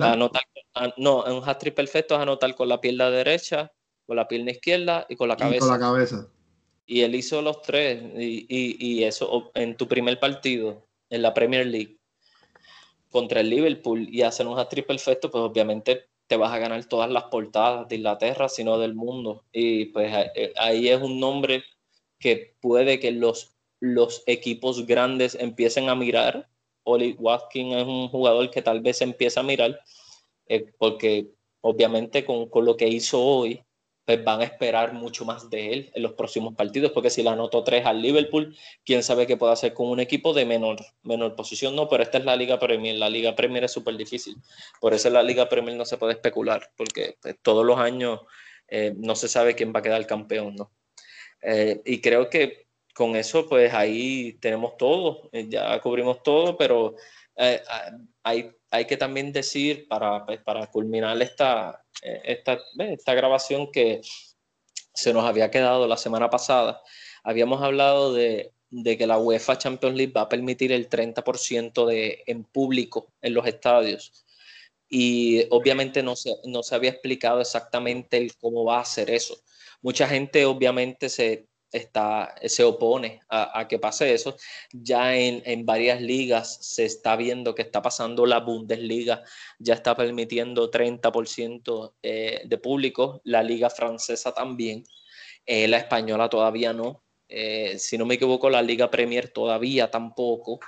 [SPEAKER 2] Anotar, ah, no, un hat-trick perfecto es anotar con la pierna derecha, con la pierna izquierda y con la cabeza.
[SPEAKER 1] Y con la cabeza.
[SPEAKER 2] Y él hizo los tres. Y, y, y eso en tu primer partido en la Premier League contra el Liverpool y hacer un hat-trick perfecto, pues obviamente te vas a ganar todas las portadas de Inglaterra, sino del mundo. Y pues eh, ahí es un nombre que puede que los, los equipos grandes empiecen a mirar. Oli Watkins es un jugador que tal vez empieza a mirar, eh, porque obviamente con, con, lo que hizo hoy, pues van a esperar mucho más de él en los próximos partidos, porque si le anotó tres al Liverpool, quién sabe qué puede hacer con un equipo de menor, menor posición. No, pero esta es la Liga Premier. La Liga Premier es súper difícil. Por eso la Liga Premier no se puede especular, porque pues, todos los años eh, no se sabe quién va a quedar campeón, ¿no? Eh, y creo que con eso, pues ahí tenemos todo, eh, ya cubrimos todo, pero eh, hay, que también decir, para, pues, para culminar esta, esta, esta grabación que se nos había quedado la semana pasada, habíamos hablado de, de que la UEFA Champions League va a permitir el 30% de, en público en los estadios. Y obviamente no se, no se había explicado exactamente cómo va a hacer eso mucha gente obviamente se, está, se opone a, que pase eso. Ya en, varias ligas se está viendo que está pasando la Bundesliga, ya está permitiendo 30% eh, de público, la liga francesa también, eh, la española todavía no, eh, si no me equivoco, la liga Premier todavía tampoco,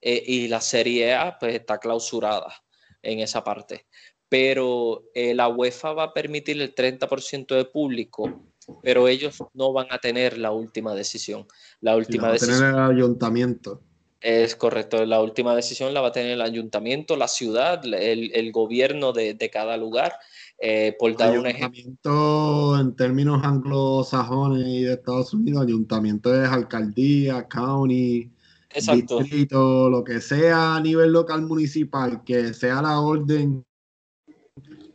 [SPEAKER 2] y la Serie A pues está clausurada en esa parte. Pero la UEFA va a permitir el 30% de público pero ellos no van a tener la última decisión. La última decisión.
[SPEAKER 1] tener el ayuntamiento.
[SPEAKER 2] Es correcto, la última decisión la va a tener el ayuntamiento, la ciudad, el, gobierno de, cada lugar. Eh, por dar un ejemplo.
[SPEAKER 1] En términos anglosajones y de Estados Unidos, ayuntamiento es alcaldía, county, distrito, lo que sea a nivel local municipal, que sea la orden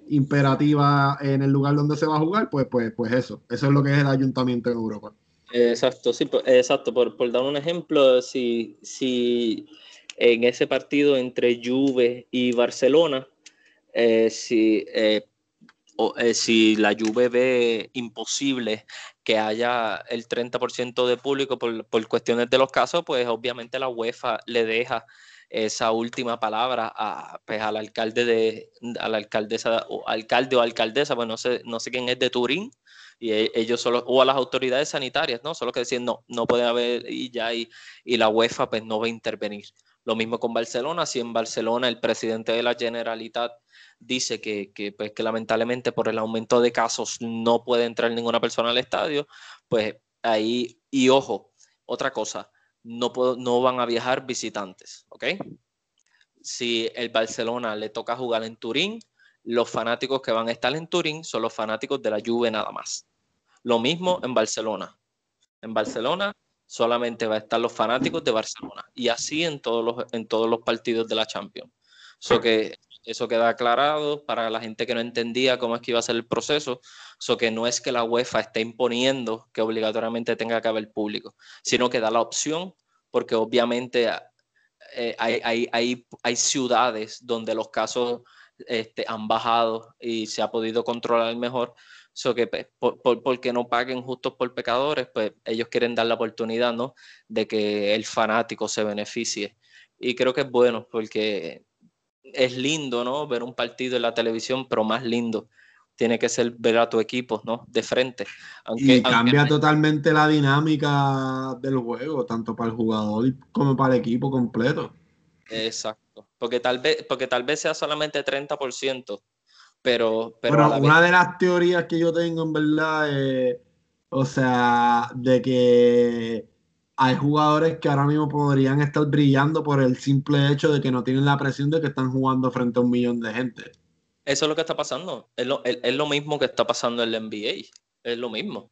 [SPEAKER 1] imperativa en el lugar donde se va a jugar, pues, pues, pues eso, eso es lo que es el ayuntamiento en Europa.
[SPEAKER 2] Exacto, sí, pues, exacto. Por, dar un ejemplo, si, si en ese partido entre Juve y Barcelona, eh, si, eh, eh, si la Juve ve imposible que haya el 30% de público por, cuestiones de los casos, pues obviamente la UEFA le deja esa última palabra a, pues, al alcalde de a la o alcalde o alcaldesa, pues no sé, no sé quién es de Turín, y e, ellos solo, o a las autoridades sanitarias, ¿no? Solo que decían, no, no puede haber y ya, y, y la UEFA pues no va a intervenir. Lo mismo con Barcelona, si en Barcelona el presidente de la Generalitat dice que, que, pues, que lamentablemente por el aumento de casos no puede entrar ninguna persona al estadio, pues ahí, y ojo, otra cosa, no, van a viajar visitantes, ¿ok? Si el Barcelona le toca jugar en Turín, los fanáticos que van a estar en Turín son los fanáticos de la Juve nada más. Lo mismo en Barcelona. En Barcelona solamente va a estar los fanáticos de Barcelona y así en todos los, partidos de la Champions. Eso que eso queda aclarado para la gente que no entendía cómo es que iba a ser el proceso. Eso que no es que la UEFA esté imponiendo que obligatoriamente tenga que haber público, sino que da la opción, porque obviamente eh, hay, hay, ciudades donde los casos este, han bajado y se ha podido controlar mejor. Eso que pues, por, porque no paguen justos por pecadores, pues ellos quieren dar la oportunidad, ¿no? De que el fanático se beneficie. Y creo que es bueno porque es lindo, ¿no? Ver un partido en la televisión, pero más lindo tiene que ser ver a tu equipo, ¿no? De frente.
[SPEAKER 1] y cambia totalmente la dinámica del juego, tanto para el jugador como para el equipo completo.
[SPEAKER 2] Exacto. Porque tal vez, porque tal vez sea solamente 30%, pero...
[SPEAKER 1] Pero, una de las teorías que yo tengo, en verdad, es, o sea, de que hay jugadores que ahora mismo podrían estar brillando por el simple hecho de que no tienen la presión de que están jugando frente a un millón de gente.
[SPEAKER 2] Eso es lo que está pasando. Es lo, es, lo mismo que está pasando en la NBA. Es lo mismo.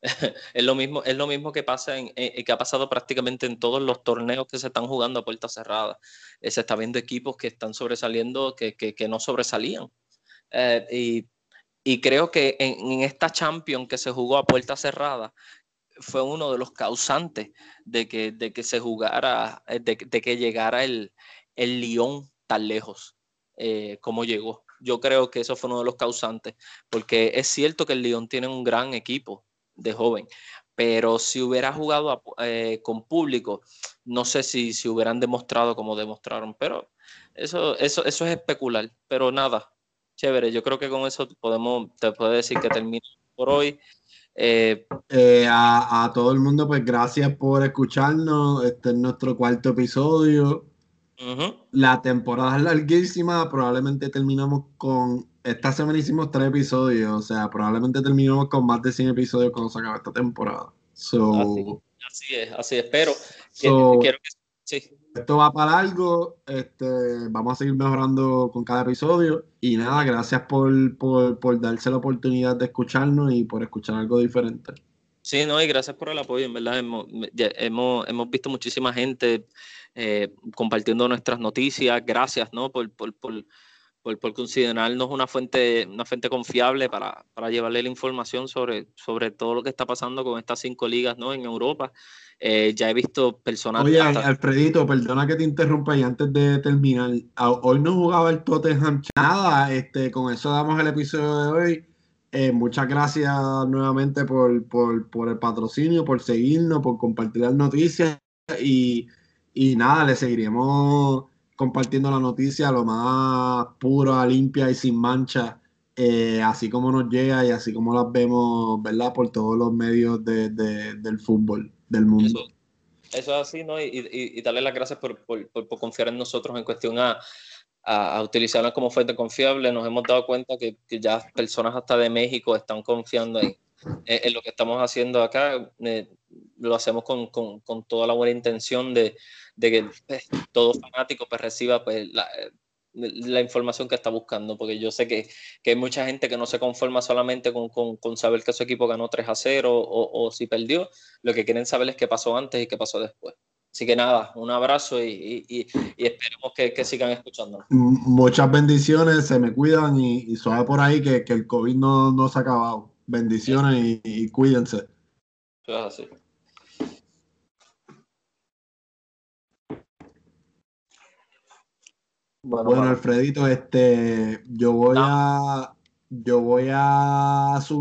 [SPEAKER 2] es lo mismo, es lo mismo que pasa en, que ha pasado prácticamente en todos los torneos que se están jugando a puertas cerradas. Eh, se está viendo equipos que están sobresaliendo que, que, no sobresalían. Eh, y, y, creo que en, esta Champions que se jugó a puertas cerradas, fue uno de los causantes de que, de que se jugara, eh, de, que llegara el, el Lyon tan lejos eh, como llegó. Yo creo que eso fue uno de los causantes, porque es cierto que el Lyon tiene un gran equipo de joven, pero si hubiera jugado eh, con público, no sé si, si hubieran demostrado como demostraron, pero eso, eso, eso es especular, pero nada, chévere, yo creo que con eso podemos, te puedo decir que termino por hoy.
[SPEAKER 1] Eh, eh, a, todo el mundo, pues gracias por escucharnos. Este es nuestro cuarto episodio. La temporada es larguísima. Probablemente terminamos con. Esta semana hicimos tres episodios. O sea, probablemente terminamos con más de 100 episodios cuando se acabe esta temporada.
[SPEAKER 2] así, es, así espero.
[SPEAKER 1] quiero que, sí esto va para algo. Este, vamos a seguir mejorando con cada episodio. Y nada, gracias por, darse la oportunidad de escucharnos y por escuchar algo diferente.
[SPEAKER 2] Sí, no, y gracias por el apoyo, en verdad. Hemos, hemos, visto muchísima gente eh, compartiendo nuestras noticias. Gracias, ¿no? Por, por, considerarnos una fuente, una fuente confiable para, para, llevarle la información sobre, sobre todo lo que está pasando con estas cinco ligas, ¿no? En Europa. Eh, ya he visto personas.
[SPEAKER 1] Oye, Alfredito, perdona que te interrumpa y antes de terminar, hoy no jugaba el Tottenham nada, este, con eso damos el episodio de hoy. Eh, muchas gracias nuevamente por, por, el patrocinio, por seguirnos, por compartir las noticias y, y nada, le seguiremos compartiendo la noticia lo más pura, limpia y sin mancha, eh, así como nos llega y así como las vemos, ¿verdad? Por todos los medios de, del fútbol del mundo.
[SPEAKER 2] Eso, es así, ¿no? Y, y, y, darle las gracias por, por, por, confiar en nosotros en cuestión a, a, a, utilizarla como fuente confiable. Nos hemos dado cuenta que, que ya personas hasta de México están confiando en, en, lo que estamos haciendo acá. Eh, lo hacemos con, con, con, toda la buena intención de, de que pues, todo fanático pues, reciba pues, la, la, información que está buscando, porque yo sé que, que, hay mucha gente que no se conforma solamente con, con, con saber que su equipo ganó 3 a 0 o, o, si perdió, lo que quieren saber es qué pasó antes y qué pasó después. Así que nada, un abrazo y, y, y esperemos que, que, sigan escuchando.
[SPEAKER 1] Muchas bendiciones, se me cuidan y, y suave por ahí que, que el COVID no, no se ha acabado. Bendiciones y, cuídense.
[SPEAKER 2] Eso es así.
[SPEAKER 1] Bueno, Alfredito, este, yo voy a, yo voy a subir